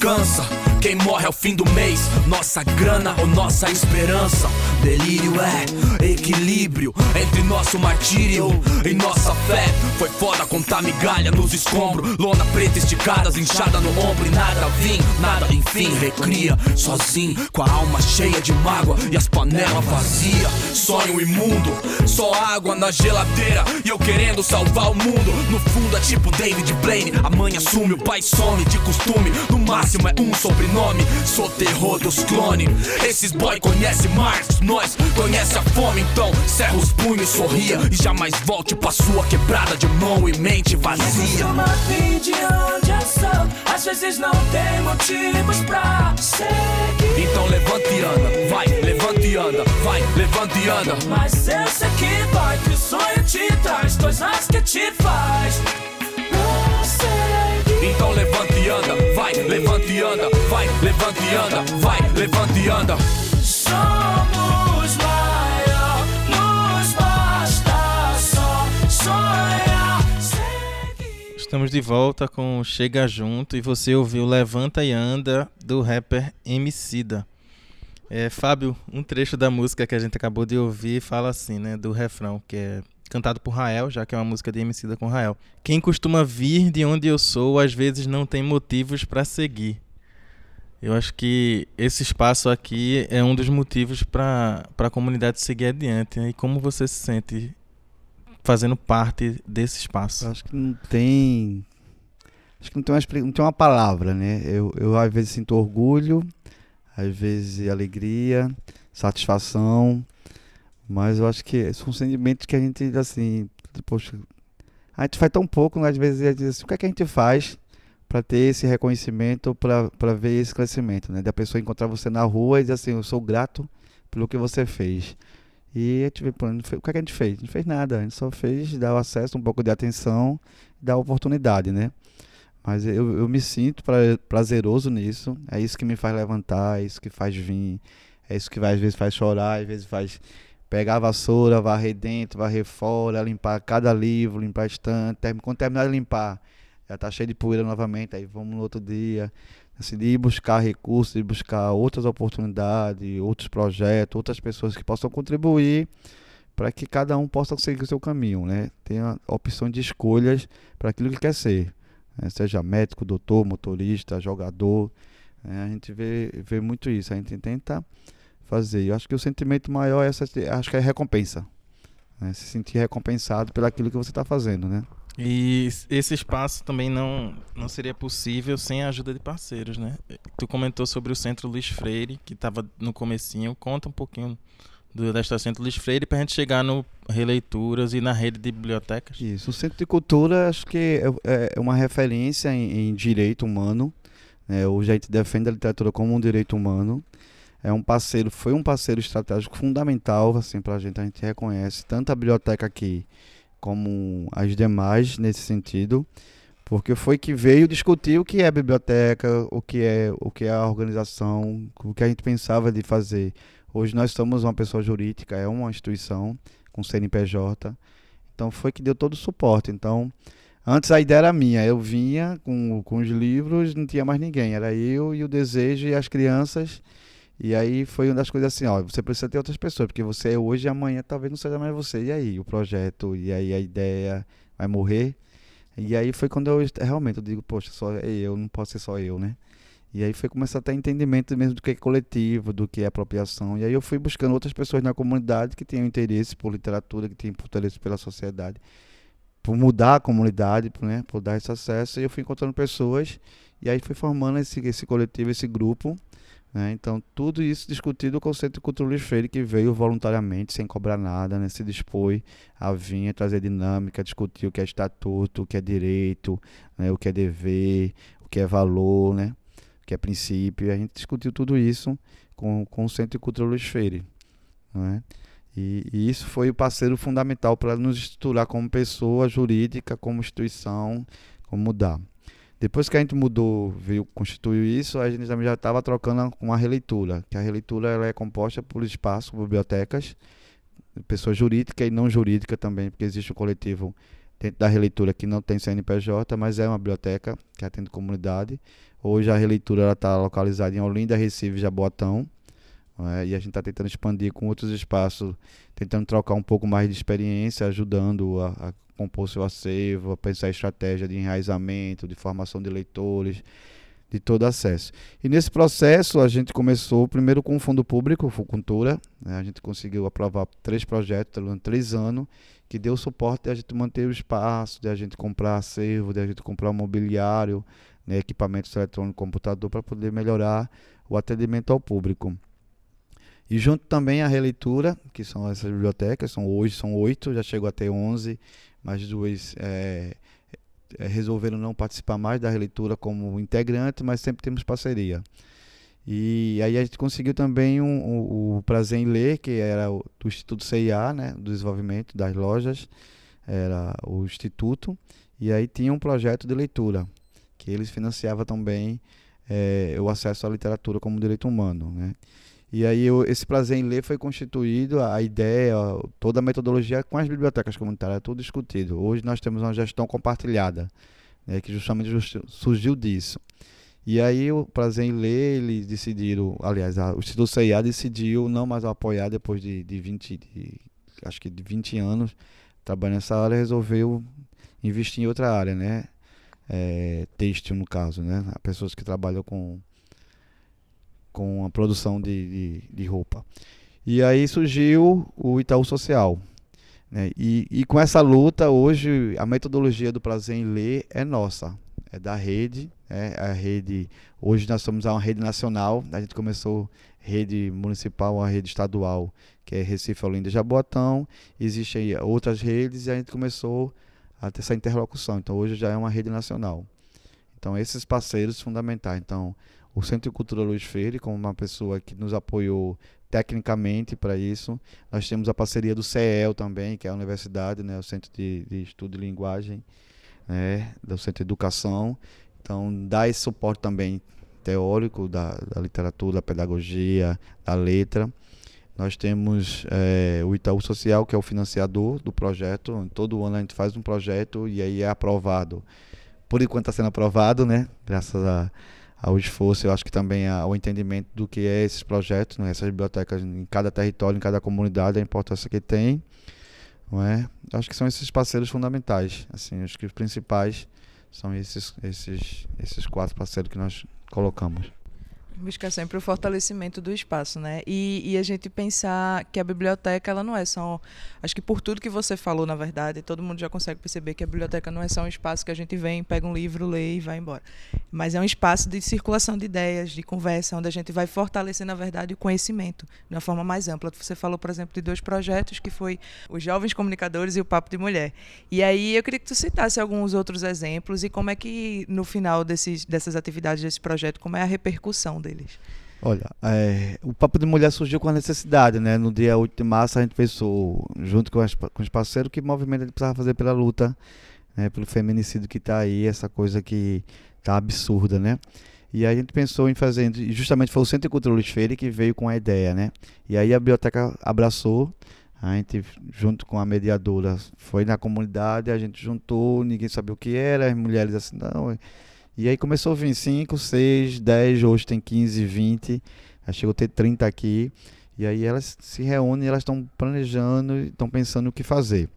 Speaker 6: cansa. Quem morre ao fim do mês, nossa grana ou nossa esperança. Delírio é equilíbrio entre nosso martírio e nossa fé. Foi foda contar migalha nos escombros, lona preta esticadas, inchada no ombro e nada vim, nada enfim. Recria sozinho, com a alma cheia de mágoa e as panelas vazias. Sonho imundo, só água na geladeira e eu querendo salvar o mundo. No fundo é tipo David Blaine, a mãe assume, o pai some de costume. No máximo é um sobrenome, sou terror dos clones. Esses boy conhece Marx, nós conhece a fome, então cerra os punhos, sorria e jamais volte pra sua quebrada de mão e mente vazia.
Speaker 7: Costuma vir de onde eu sou. Às às vezes não tem motivos pra seguir.
Speaker 3: Então levanta e anda, vai, levanta e anda, vai, levanta e anda.
Speaker 7: Mas eu sei que vai, que o sonho
Speaker 3: levanta e anda, vai, levanta e anda.
Speaker 7: Somos maior, nos basta só sonhar. Seguir.
Speaker 2: Estamos de volta com Chega Junto e você ouviu Levanta e Anda do rapper Emicida. É, Fábio, um trecho da música que a gente acabou de ouvir fala assim, né, do refrão, que é cantado por Rael, já que é uma música de Emicida com Rael. Quem costuma vir de onde eu sou, às vezes não tem motivos para seguir. Eu acho que esse espaço aqui é um dos motivos para a comunidade seguir adiante. né? E como você se sente fazendo parte desse espaço?
Speaker 5: Acho que não tem. Acho que não tem uma, não tem uma palavra, né? Eu, eu às vezes sinto orgulho, às vezes alegria, satisfação, mas eu acho que são sentimentos que a gente, assim, poxa, a gente faz tão pouco, né? às vezes a gente diz assim, o que é que a gente faz para ter esse reconhecimento, para ver esse crescimento, né? Da pessoa encontrar você na rua e dizer assim, eu sou grato pelo que você fez. E a gente pô, não fe- o que, é que a gente fez? Não fez nada, a gente só fez dar o acesso, um pouco de atenção, dar oportunidade, né? Mas eu, eu me sinto pra- prazeroso nisso, é isso que me faz levantar, é isso que faz vir, é isso que vai, às vezes faz chorar, às vezes faz pegar a vassoura, varrer dentro, varrer fora, limpar cada livro, limpar a estante, quando terminar de limpar, já tá cheio de poeira novamente, aí vamos no outro dia, assim, de ir buscar recursos, de buscar outras oportunidades, outros projetos, outras pessoas que possam contribuir para que cada um possa seguir o seu caminho, né? Tenha opção de escolhas para aquilo que quer ser, né? seja médico, doutor, motorista, jogador, né? a gente vê, vê muito isso, a gente tenta fazer. Eu acho que o sentimento maior é essa, acho que é recompensa, né? se sentir recompensado pelo aquilo que você está fazendo, né?
Speaker 2: E esse espaço também não, não seria possível sem a ajuda de parceiros, né? Tu comentou sobre o Centro Luiz Freire, que estava no comecinho. Conta um pouquinho do, da Estação Centro Luiz Freire para a gente chegar no Releituras e na rede de bibliotecas.
Speaker 5: Isso, o Centro de Cultura acho que é, é uma referência em, em direito humano. Né? Hoje a gente defende a literatura como um direito humano. É um parceiro, foi um parceiro estratégico fundamental assim, para a gente. A gente reconhece tanto a biblioteca aqui como as demais nesse sentido, porque foi que veio discutir o que é biblioteca, o que é, o que é a organização, o que a gente pensava de fazer. Hoje nós somos uma pessoa jurídica, é uma instituição com CNPJ. Então foi que deu todo o suporte. Então, antes a ideia era minha, eu vinha com, com os livros, não tinha mais ninguém, era eu e o desejo e as crianças. E aí foi uma das coisas assim, ó, você precisa ter outras pessoas, porque você é hoje e amanhã talvez não seja mais você. E aí, o projeto, e aí a ideia vai morrer. E aí foi quando eu realmente eu digo, poxa, só eu, não posso ser só eu, né? E aí foi começar a ter entendimento mesmo do que é coletivo, do que é apropriação. E aí eu fui buscando outras pessoas na comunidade que tenham interesse por literatura, que tenham interesse pela sociedade, por mudar a comunidade, por, né, por dar esse acesso. E eu fui encontrando pessoas e aí fui formando esse, esse coletivo, esse grupo. Né? Então, tudo isso discutido o Centro de Cultura Luiz Freire, que veio voluntariamente, sem cobrar nada, né? se dispôs a vir, trazer dinâmica, discutir o que é estatuto, o que é direito, né? o que é dever, o que é valor, né? o que é princípio. A gente discutiu tudo isso com, com o Centro de Cultura Luiz Freire. Né? E, e isso foi o parceiro fundamental para nos estruturar como pessoa jurídica, como instituição, como mudar. Depois que a gente mudou, veio, constituiu isso, a gente também já estava trocando com a releitura, que a releitura ela é composta por espaço, por bibliotecas, pessoa jurídica e não jurídica também, porque existe um coletivo dentro da releitura que não tem CNPJ, mas é uma biblioteca que atende comunidade. Hoje a releitura está localizada em Olinda, Recife e Jaboatão, é? e a gente está tentando expandir com outros espaços, tentando trocar um pouco mais de experiência, ajudando a, a compor seu acervo, a pensar em estratégia de enraizamento, de formação de leitores, de todo acesso. E nesse processo a gente começou primeiro com o fundo público, o Fucultura, né? a gente conseguiu aprovar três projetos durante três anos, que deu suporte de a gente manter o espaço, de a gente comprar acervo, de a gente comprar mobiliário, né? equipamentos eletrônicos, computador, para poder melhorar o atendimento ao público. E junto também a releitura, que são essas bibliotecas, são hoje são oito, já chegou a ter onze, mais duas é, eh, resolveram não participar mais da releitura como integrante, mas sempre temos parceria. E aí a gente conseguiu também um, um, o Prazer em Ler, que era o, do Instituto CIA, né, do desenvolvimento das lojas, era o Instituto, e aí tinha um projeto de leitura, que eles financiavam também é, o acesso à literatura como direito humano. Né? E aí eu, esse prazer em ler foi constituído, a ideia, toda a metodologia com as bibliotecas comunitárias, tudo discutido. Hoje nós temos uma gestão compartilhada, né, que justamente surgiu disso. E aí o prazer em ler, eles decidiram, aliás, a, o Instituto CIA decidiu não mais apoiar depois de, de 20, de, acho que de 20 anos trabalhando nessa área, resolveu investir em outra área, né? É, têxtil no caso, né? Pessoas que trabalham com com a produção de, de, de roupa. E aí surgiu o Itaú Social. Né? E, e com essa luta, hoje, a metodologia do prazer em ler é nossa, é da rede. É a rede hoje nós somos uma rede nacional, a gente começou rede municipal, a rede estadual, que é Recife, Olinda Jaboatão. Existem outras redes e a gente começou a ter essa interlocução. Então hoje já é uma rede nacional. Então esses parceiros fundamentais. Então o Centro de Cultura Luiz Freire, como uma pessoa que nos apoiou tecnicamente para isso. Nós temos a parceria do CEL também, que é a universidade, né, o Centro de, de Estudo de Linguagem, né, do Centro de Educação. Então, dá esse suporte também teórico da, da literatura, da pedagogia, da letra. Nós temos é, o Itaú Social, que é o financiador do projeto. Todo ano a gente faz um projeto e aí é aprovado. Por enquanto está sendo aprovado, né? Graças a ao esforço, eu acho que também ao entendimento do que é esses projetos, né? essas bibliotecas em cada território, em cada comunidade, a importância que tem. Não é? Acho que são esses parceiros fundamentais. Assim, acho que os principais são esses, esses, esses quatro parceiros que nós colocamos
Speaker 1: buscar sempre o fortalecimento do espaço, né? E, e, a gente pensar que a biblioteca ela não é só, acho que por tudo que você falou, na verdade, todo mundo já consegue perceber que a biblioteca não é só um espaço que a gente vem, pega um livro, lê e vai embora, mas é um espaço de circulação de ideias, de conversa, onde a gente vai fortalecer, na verdade, o conhecimento de uma forma mais ampla. Você falou, por exemplo, de dois projetos que foi os jovens comunicadores e o papo de mulher. E aí eu queria que tu citasse alguns outros exemplos e como é que no final desses, dessas atividades desse projeto, como é a repercussão dele deles?
Speaker 5: Olha, é, o Papo de Mulher surgiu com a necessidade, né? No dia 8 de março a gente pensou, junto com, as, com os parceiros, que movimento gente precisava fazer pela luta, né? pelo feminicídio que está aí, essa coisa que está absurda, né? E a gente pensou em fazer, justamente foi o Centro de Luiz Freire que veio com a ideia, né? E aí a biblioteca abraçou, a gente, junto com a mediadora, foi na comunidade, a gente juntou, ninguém sabia o que era, as mulheres assim, não e aí começou a vir 5, 6, 10, hoje tem 15, 20, já chegou a ter 30 aqui. E aí elas se reúnem, elas estão planejando, estão pensando o que fazer.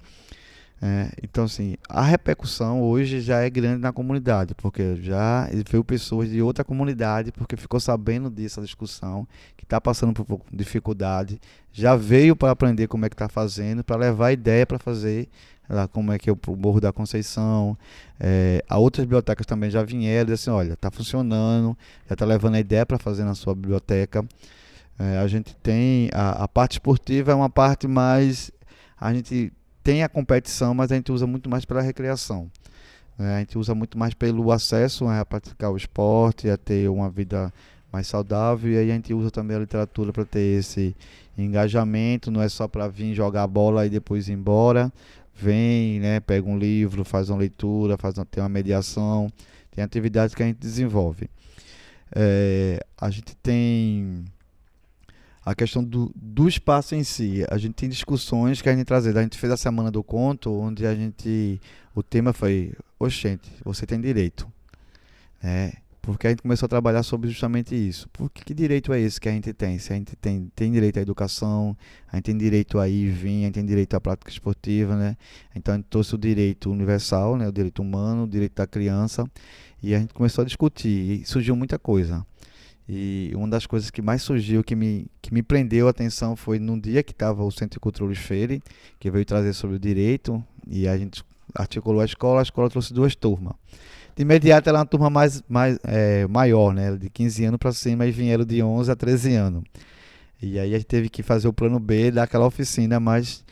Speaker 5: É, então, assim, a repercussão hoje já é grande na comunidade, porque já veio pessoas de outra comunidade, porque ficou sabendo dessa discussão, que está passando por dificuldade, já veio para aprender como é que está fazendo, para levar ideia para fazer lá como é que é o Morro da Conceição. É, a outras bibliotecas também já vieram e assim, olha, está funcionando, já está levando a ideia para fazer na sua biblioteca. É, a gente tem a, a, parte esportiva é uma parte mais a gente tem a competição, mas a gente usa muito mais pela recreação. É, a gente usa muito mais pelo acesso né, a praticar o esporte, a ter uma vida mais saudável e aí a gente usa também a literatura para ter esse engajamento, não é só para vir jogar bola e depois ir embora, vem, né, pega um livro, faz uma leitura, faz uma, tem uma mediação, tem atividades que a gente desenvolve. É, a gente tem a questão do, do espaço em si. A gente tem discussões que a gente trazer. A gente fez a semana do conto, onde a gente. O tema foi: Oxente, você tem direito. É, porque a gente começou a trabalhar sobre justamente isso. Porque que direito é esse que a gente tem? Se a gente tem, tem direito à educação, a gente tem direito a ir e vir, a gente tem direito à prática esportiva, né? Então a gente trouxe o direito universal, né? o direito humano, o direito da criança, e a gente começou a discutir, e surgiu muita coisa. E uma das coisas que mais surgiu, que me, que me prendeu a atenção, foi num dia que estava o Centro de Luiz Freire, que veio trazer sobre o direito, e a gente articulou a escola, a escola trouxe duas turmas de imediato ela é uma turma mais, mais é, maior, né? De 15 anos para cima e vieram de 11 a 13 anos. E aí a gente teve que fazer o plano B daquela oficina, mas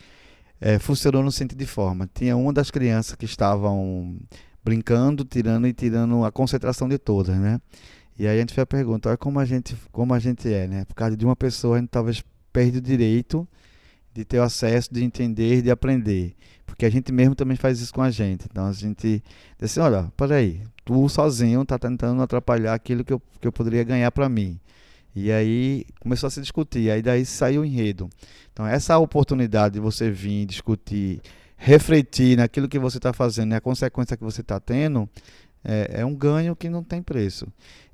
Speaker 5: é, funcionou no sentido de forma. Tinha uma das crianças que estavam brincando, tirando e tirando a concentração de todas, né? E aí a gente fez a pergunta, olha como a gente, como a gente é, né? Por causa de uma pessoa a gente talvez perde o direito de ter o acesso, de entender, de aprender. Porque a gente mesmo também faz isso com a gente. Então a gente diz assim, olha, peraí, tu sozinho tá tentando atrapalhar aquilo que eu, que eu poderia ganhar para mim. E aí começou a se discutir, aí daí saiu o enredo. Então essa oportunidade de você vir discutir, refletir naquilo que você está fazendo, na consequência que você está tendo, é, é, um ganho que não tem preço.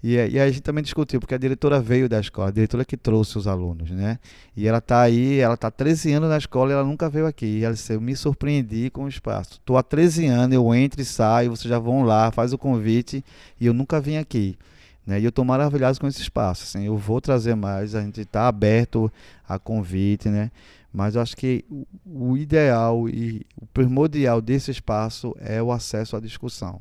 Speaker 5: E, e, a gente também discutiu, porque a diretora veio da escola, a diretora que trouxe os alunos, né? E ela está aí, ela está 13 anos na escola e ela nunca veio aqui. E ela disse, eu me surpreendi com o espaço. Estou há 13 anos, eu entro e saio, vocês já vão lá, faz o convite, e eu nunca vim aqui. Né? E eu estou maravilhado com esse espaço. Assim, eu vou trazer mais, a gente está aberto a convite, né? Mas eu acho que o, o ideal e o primordial desse espaço é o acesso à discussão.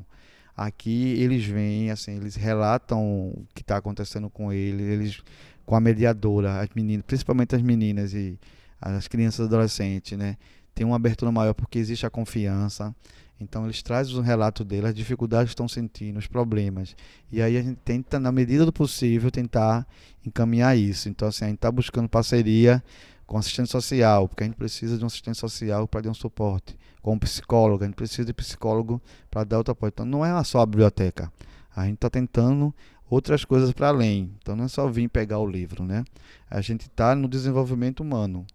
Speaker 5: Aqui eles vêm, assim, eles relatam o que está acontecendo com eles, eles com a mediadora, as meninas, principalmente as meninas e as crianças e adolescentes, né? Tem uma abertura maior porque existe a confiança. Então eles trazem um relato deles, as dificuldades que estão sentindo, os problemas. E aí a gente tenta, na medida do possível, tentar encaminhar isso. Então, assim, a gente está buscando parceria com assistente social, porque a gente precisa de um assistente social para dar um suporte como psicólogo, a gente precisa de psicólogo para dar outro apoio. Então não é só a biblioteca. A gente está tentando outras coisas para além. Então não é só vir pegar o livro, né? A gente está no desenvolvimento humano.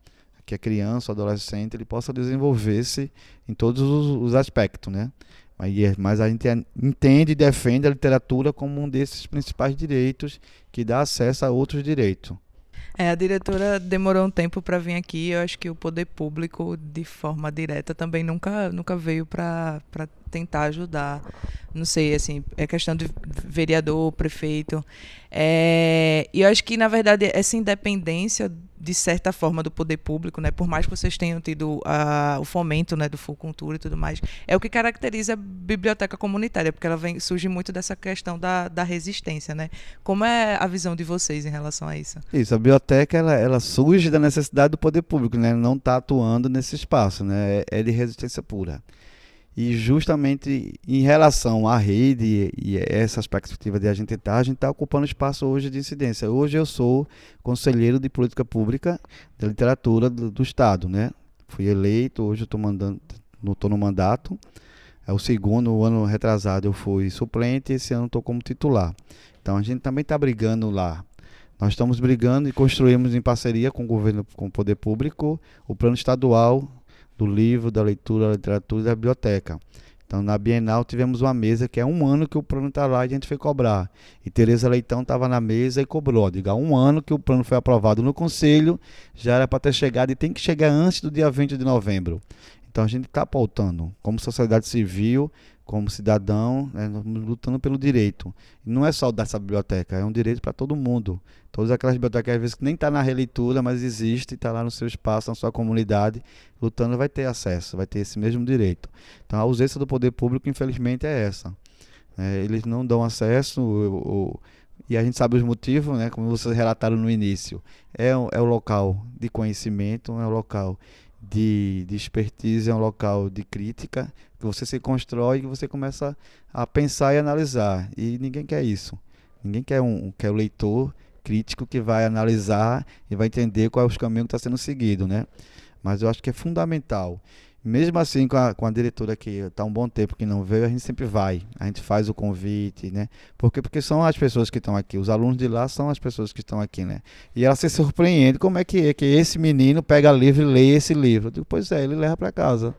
Speaker 5: Que a criança, o adolescente, ele possa desenvolver-se em todos os, os aspectos, né? Mas a gente entende e defende a literatura como um desses principais direitos que dá acesso a outros direitos.
Speaker 1: É, a diretora demorou um tempo para vir aqui. Eu acho que o poder público, de forma direta, também nunca, nunca veio para tentar ajudar. Não sei, assim, é questão de vereador, prefeito. É, e eu acho que, na verdade, essa independência de certa forma do poder público, né, por mais que vocês tenham tido uh, o fomento, né, do Full Cultura e tudo mais, é o que caracteriza a biblioteca comunitária, porque ela vem surge muito dessa questão da, da resistência, né? Como é a visão de vocês em relação a isso?
Speaker 5: Isso, a biblioteca ela, ela surge da necessidade do poder público, né? Não está atuando nesse espaço, né? É, é de resistência pura. E justamente em relação à rede e essas perspectivas de a gente estar, tá, a gente está ocupando espaço hoje de incidência. Hoje eu sou conselheiro de política pública de literatura do, do Estado, né? Fui eleito, hoje eu estou mandando, estou no mandato. É o segundo, o ano retrasado eu fui suplente, esse ano estou como titular. Então a gente também está brigando lá. Nós estamos brigando e construímos em parceria com o governo, com o poder público, o plano estadual do livro, da leitura, da literatura e da biblioteca. Então, na Bienal, tivemos uma mesa que é um ano que o plano está lá e a gente foi cobrar. E Tereza Leitão estava na mesa e cobrou. Diga, um ano que o plano foi aprovado no Conselho, já era para ter chegado e tem que chegar antes do dia 20 de novembro. Então, a gente está pautando, como sociedade civil, como cidadão, né, lutando pelo direito. Não é só dessa biblioteca, é um direito para todo mundo. Todas aquelas bibliotecas, às vezes, que nem está na releitura, mas existe, está lá no seu espaço, na sua comunidade, lutando, vai ter acesso, vai ter esse mesmo direito. Então, a ausência do poder público, infelizmente, é essa. É, eles não dão acesso, o, o, e a gente sabe os motivos, né, como vocês relataram no início. É, é o local de conhecimento, é o local de, de expertise, é um local de crítica, que você se constrói e você começa a pensar e analisar. E ninguém quer isso. Ninguém quer um quer o leitor crítico que vai analisar e vai entender qual é os caminhos que está sendo seguido, né? Mas eu acho que é fundamental. Mesmo assim, com a, com a diretora que está um bom tempo que não veio, a gente sempre vai. A gente faz o convite, né? Porque, porque são as pessoas que estão aqui. Os alunos de lá são as pessoas que estão aqui, né? E ela se surpreende. Como é que é que esse menino pega livro e lê esse livro? Eu digo, pois é, ele leva para casa.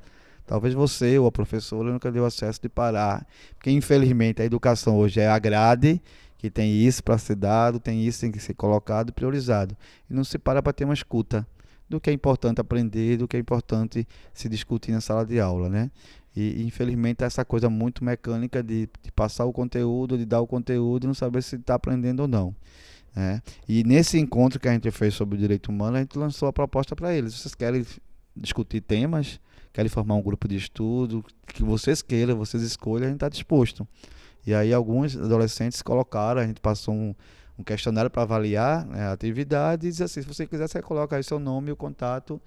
Speaker 5: Talvez você ou a professora nunca deu acesso de parar. Porque, infelizmente, a educação hoje é a grade que tem isso para ser dado, tem isso tem que ser colocado e priorizado. E não se para para ter uma escuta do que é importante aprender, do que é importante se discutir na sala de aula, né? E, infelizmente essa coisa muito mecânica de, de, passar o conteúdo, de dar o conteúdo e não saber se está aprendendo ou não. Né? E nesse encontro que a gente fez sobre o direito humano, a gente lançou a proposta para eles. Vocês querem discutir temas, querem formar um grupo de estudo, que vocês queiram, vocês escolham, a gente está disposto. E aí alguns adolescentes colocaram, a gente passou um, um questionário para avaliar né, a atividade e diz assim, se você quiser, você coloca aí seu nome o contato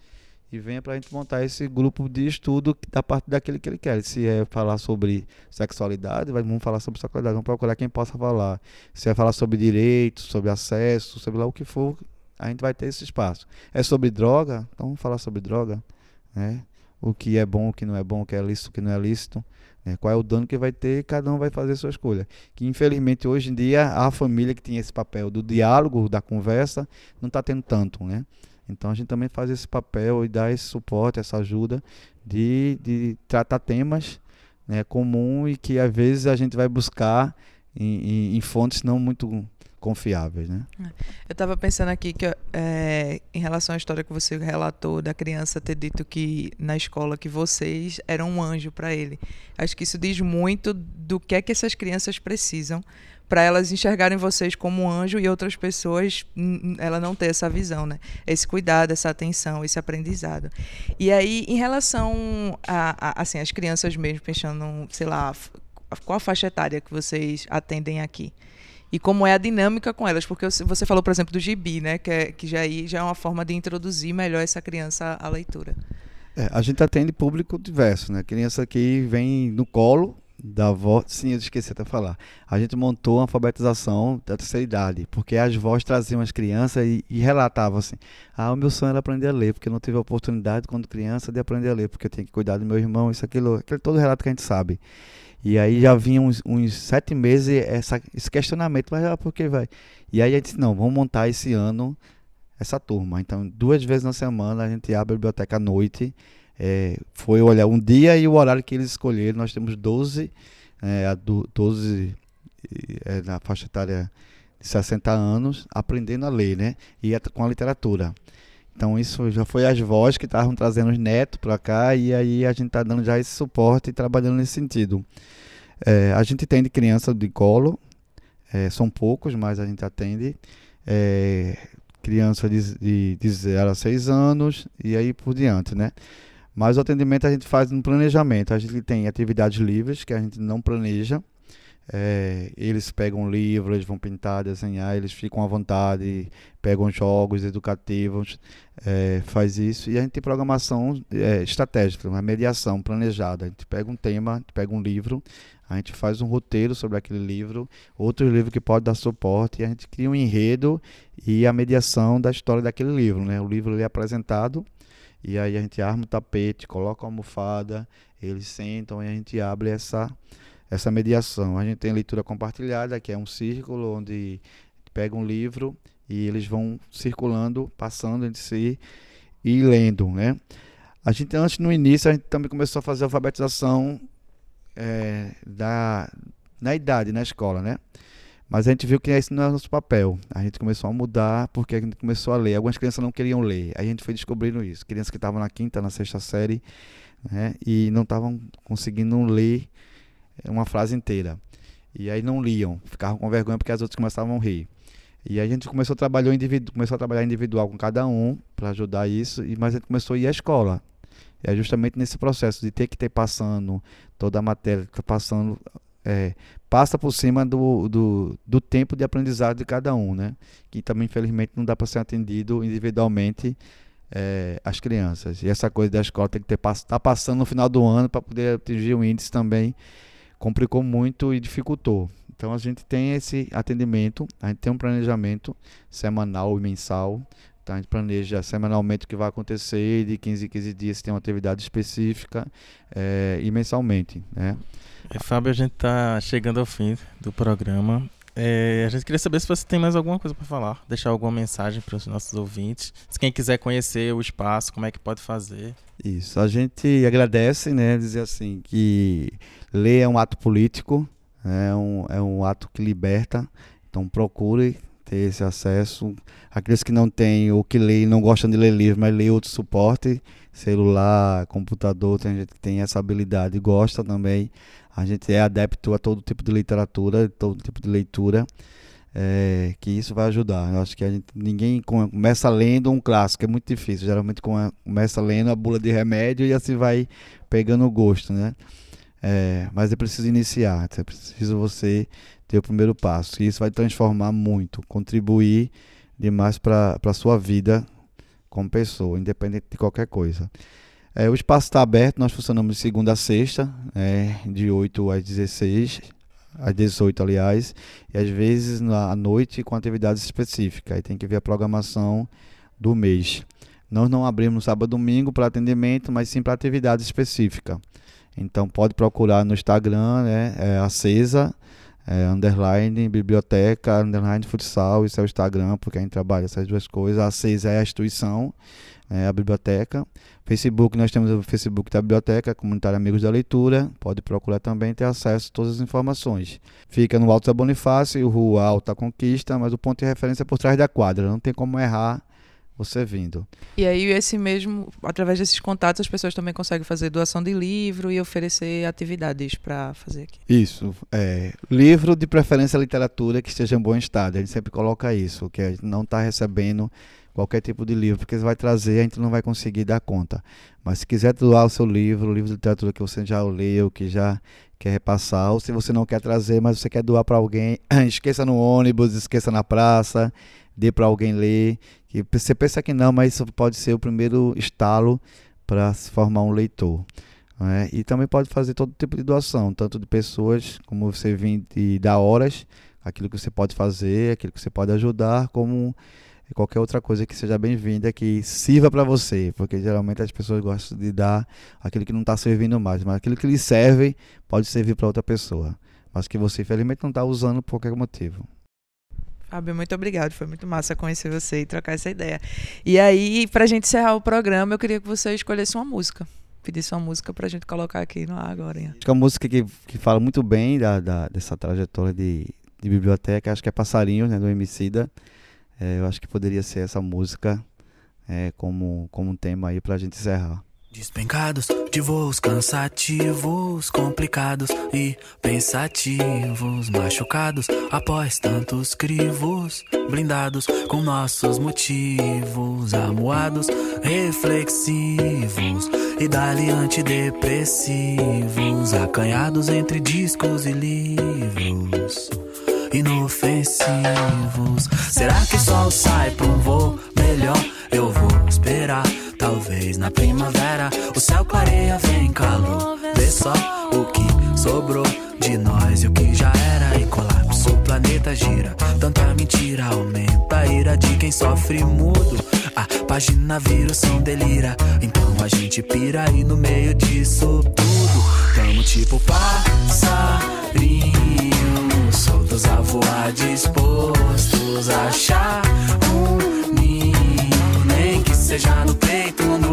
Speaker 5: e venha para a gente montar esse grupo de estudo da parte daquele que ele quer. Se é falar sobre sexualidade, vamos falar sobre sexualidade, vamos procurar quem possa falar. Se é falar sobre direitos, sobre acesso, sobre lá o que for, a gente vai ter esse espaço. É sobre droga, então vamos falar sobre droga, né? O que é bom, o que não é bom, o que é lícito, o que não é lícito, né? qual é o dano que vai ter, cada um vai fazer a sua escolha. Que infelizmente hoje em dia a família que tinha esse papel do diálogo, da conversa, não está tendo tanto, né? Então a gente também faz esse papel e dá esse suporte, essa ajuda de, de tratar temas né, comum e que às vezes a gente vai buscar em, em, em fontes não muito confiáveis, né?
Speaker 1: Eu estava pensando aqui que é, em relação à história que você relatou da criança ter dito que na escola que vocês eram um anjo para ele. Acho que isso diz muito do que é que essas crianças precisam para elas enxergarem vocês como um anjo e outras pessoas ela não ter essa visão, né? Esse cuidado, essa atenção, esse aprendizado. E aí, em relação a, a assim, as crianças mesmo, pensando, sei lá, qual a faixa etária que vocês atendem aqui? E como é a dinâmica com elas? Porque você falou, por exemplo, do gibi, né? Que, é, que já, já é uma forma de introduzir melhor essa criança à leitura.
Speaker 5: É, a gente atende público diverso, né? Criança que vem no colo da avó. Sim, eu esqueci até falar. A gente montou uma alfabetização da terceira idade, porque as vós traziam as crianças e, e relatavam assim: ah, o meu sonho era aprender a ler, porque eu não tive a oportunidade quando criança de aprender a ler, porque eu tinha que cuidar do meu irmão, isso, aquilo, aquele todo relato que a gente sabe. E aí já vinha uns, uns sete meses essa, esse questionamento, mas ah, por que vai? E aí a gente disse: não, vamos montar esse ano essa turma. Então, duas vezes na semana a gente abre a biblioteca à noite é, foi olhar um dia e o horário que eles escolheram. Nós temos 12, é, 12 é, na faixa etária de 60 anos aprendendo a ler, né? E com a literatura. Então isso já foi as vozes que estavam trazendo os netos para cá e aí a gente está dando já esse suporte e trabalhando nesse sentido. É, a gente tem de criança de colo, é, são poucos, mas a gente atende. É, criança de, de, de 0 a 6 anos e aí por diante, né? Mas o atendimento a gente faz no planejamento. A gente tem atividades livres que a gente não planeja. É, eles pegam livro, eles vão pintar, desenhar, eles ficam à vontade, pegam jogos educativos, é, faz isso. E a gente tem programação é, estratégica, uma mediação planejada. A gente pega um tema, a gente pega um livro, a gente faz um roteiro sobre aquele livro, outro livro que pode dar suporte, e a gente cria um enredo e a mediação da história daquele livro. Né? O livro é apresentado e aí a gente arma o tapete, coloca a almofada, eles sentam e a gente abre essa, essa mediação. A gente tem leitura compartilhada, que é um círculo onde pega um livro e eles vão circulando, passando entre si e lendo, né? A gente antes no início a gente também começou a fazer a alfabetização é, da na idade na escola, né? Mas a gente viu que esse não é nosso papel. A gente começou a mudar porque a gente começou a ler. Algumas crianças não queriam ler. A gente foi descobrindo isso. Crianças que estavam na quinta, na sexta série, né? E não estavam conseguindo ler uma frase inteira. E aí não liam. Ficavam com vergonha porque as outras começavam a rir. E a gente começou a trabalhar, individu começou a trabalhar individual com cada um para ajudar isso. E, mas a gente começou a ir à escola. E é justamente nesse processo de ter que ter passando toda a matéria, tá passando é, passa por cima do, do, do, tempo de aprendizado de cada um, né? Que também, infelizmente, não dá para ser atendido individualmente é, as crianças. E essa coisa da escola tem que ter tá passando no final do ano para poder atingir o índice também complicou muito e dificultou. Então a gente tem esse atendimento, a gente tem um planejamento semanal e mensal. Então a gente planeja semanalmente o que vai acontecer, de 15 em 15 dias tem uma atividade específica é, e mensalmente. Né?
Speaker 2: É, Fábio, a gente está chegando ao fim do programa. É, a gente queria saber se você tem mais alguma coisa para falar, deixar alguma mensagem para os nossos ouvintes. Se quem quiser conhecer o espaço, como é que pode fazer?
Speaker 5: Isso, a gente agradece, né, dizer assim, que ler é um ato político, é um, é um ato que liberta, então procure ter esse acesso. Aqueles que não têm ou que leem, não gostam de ler livro, mas lê outro suporte, celular, computador, tem gente que tem essa habilidade e gosta também. A gente é adepto a todo tipo de literatura, todo tipo de leitura, é, que isso vai ajudar. Eu acho que a gente, ninguém começa lendo um clássico, é muito difícil. Geralmente começa lendo a bula de remédio e assim vai pegando o gosto, né? É, mas é preciso iniciar, é preciso você ter o primeiro passo. E isso vai transformar muito, contribuir demais para a sua vida como pessoa, independente de qualquer coisa. É, o espaço está aberto, nós funcionamos de segunda a sexta, é, de 8 às 16, às 18, aliás, e às vezes à noite com atividades específicas. Aí tem que ver a programação do mês. Nós não abrimos sábado e domingo para atendimento, mas sim para atividade específica. Então pode procurar no Instagram, né, é acesa, é, underline, biblioteca, underline futsal, isso é o Instagram, porque a gente trabalha essas duas coisas. A acesa é a instituição, é a biblioteca. Facebook, nós temos o Facebook da biblioteca, Comunitário Amigos da Leitura, pode procurar também ter acesso a todas as informações. Fica no Alto da Bonifácio, Rua Alta Conquista, mas o ponto de referência é por trás da quadra, não tem como errar você vindo.
Speaker 1: E aí, esse mesmo, através desses contatos, as pessoas também conseguem fazer doação de livro e oferecer atividades para fazer aqui.
Speaker 5: Isso, é, livro de preferência literatura que esteja em bom estado, a gente sempre coloca isso, que a gente não está recebendo qualquer tipo de livro, porque você vai trazer, a gente não vai conseguir dar conta. Mas se quiser doar o seu livro, o livro de literatura que você já leu, que já quer repassar, ou se você não quer trazer, mas você quer doar para alguém, esqueça no ônibus, esqueça na praça, dê para alguém ler. Que você pensa que não, mas isso pode ser o primeiro estalo para se formar um leitor. né? E também pode fazer todo tipo de doação, tanto de pessoas, como você vir e dar horas, aquilo que você pode fazer, aquilo que você pode ajudar, como qualquer outra coisa que seja bem-vinda, que sirva para você, porque geralmente as pessoas gostam de dar aquilo que não está servindo mais, mas aquilo que lhe serve pode servir para outra pessoa, mas que você infelizmente não está usando por qualquer motivo.
Speaker 1: Fábio, muito obrigado. Foi muito massa conhecer você e trocar essa ideia. E aí, pra gente encerrar o programa, eu queria que você escolhesse uma música. Pedisse uma música pra gente colocar aqui no ar agora.
Speaker 5: Acho que é uma música que, que fala muito bem da, da- dessa trajetória de, de biblioteca, acho que é Passarinhos, né, do Emicida. É, eu acho que poderia ser essa música é, como, como um tema aí pra gente encerrar.
Speaker 3: Despencados de voos cansativos, complicados e pensativos, machucados após tantos crivos, blindados com nossos motivos, amuados, reflexivos e dali antidepressivos, acanhados entre discos e livros inofensivos. Será que o sol sai pra um voo melhor? Eu vou esperar, talvez na primavera o céu clareia, vem calor. Vê só o que sobrou de nós e o que já era e colapso. O planeta gira, tanta mentira aumenta a ira de quem sofre mudo. A página vira o som delira, então a gente pira e no meio disso tudo tamo tipo passarinho soltos a voar, dispostos a achar um ninho, nem que seja no peito do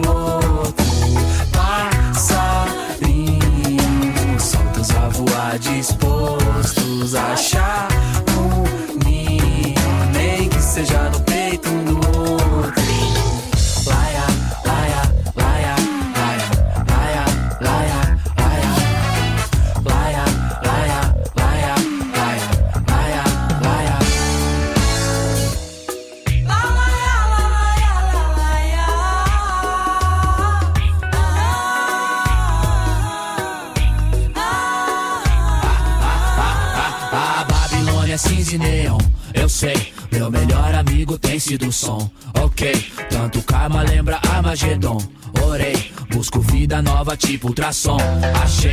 Speaker 3: tipo ultrassom. Achei,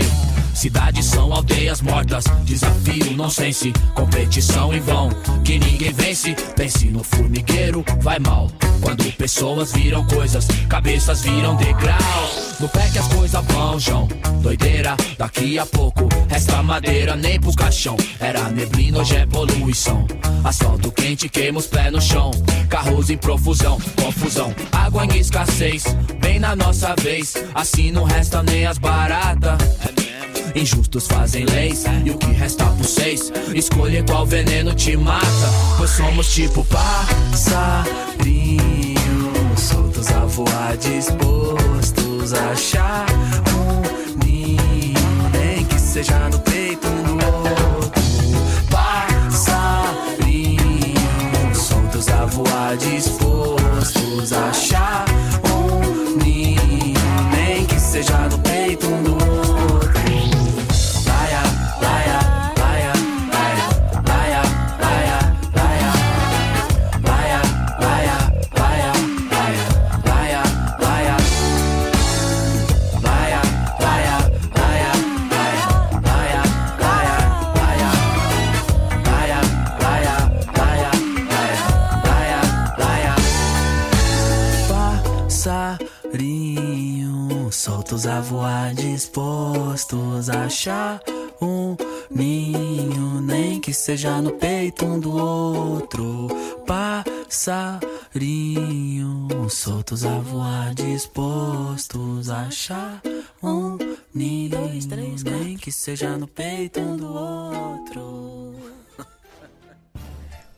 Speaker 3: cidades são aldeias mortas. Desafio, nonsense, competição em vão. Que ninguém vence, pense no formigueiro, vai mal. Quando pessoas viram coisas, cabeças viram degraus. No pé que as coisas vão, João. Doideira, daqui a pouco resta madeira nem pro caixão. Era neblina, hoje é poluição. Asfalto quente, queima os pés no chão. Carros em profusão, confusão. Água em escassez, bem na nossa vez. Assim não resta nem as baratas. Injustos fazem leis e o que resta por seis Escolher qual veneno te mata Pois somos tipo passarinho Soltos a voar, dispostos a achar um ninho Nem que seja no peito do outro. Passarinho Soltos a voar, dispostos a achar seja no peito um do outro. Passarinho, soltos a voar, dispostos a achar um ninho, nem que seja no peito um do outro.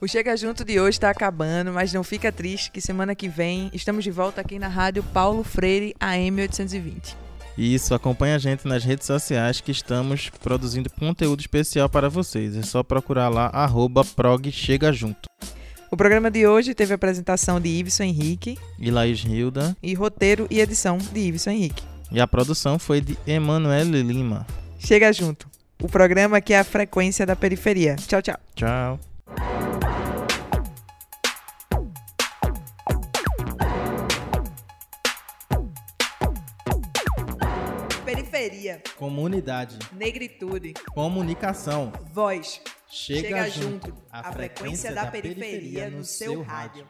Speaker 1: O Chega Junto de hoje está acabando, mas não fica triste que semana que vem estamos de volta aqui na rádio Paulo Freire AM 820.
Speaker 2: Isso, acompanha a gente nas redes sociais que estamos produzindo conteúdo especial para vocês. É só procurar lá, arroba prog Chega Junto.
Speaker 1: O programa de hoje teve a apresentação de Iveson Henrique
Speaker 2: E Laís Hilda.
Speaker 1: e roteiro e edição de Iveson Henrique.
Speaker 2: E a produção foi de Emanuele Lima.
Speaker 1: Chega Junto, o programa que é a frequência da periferia. Tchau, tchau.
Speaker 2: Tchau.
Speaker 1: Periferia,
Speaker 2: Comunidade.
Speaker 1: negritude,
Speaker 2: Comunicação.
Speaker 1: voz.
Speaker 2: Chega,
Speaker 1: Chega
Speaker 2: junto.
Speaker 1: junto, a frequência da periferia no seu rádio.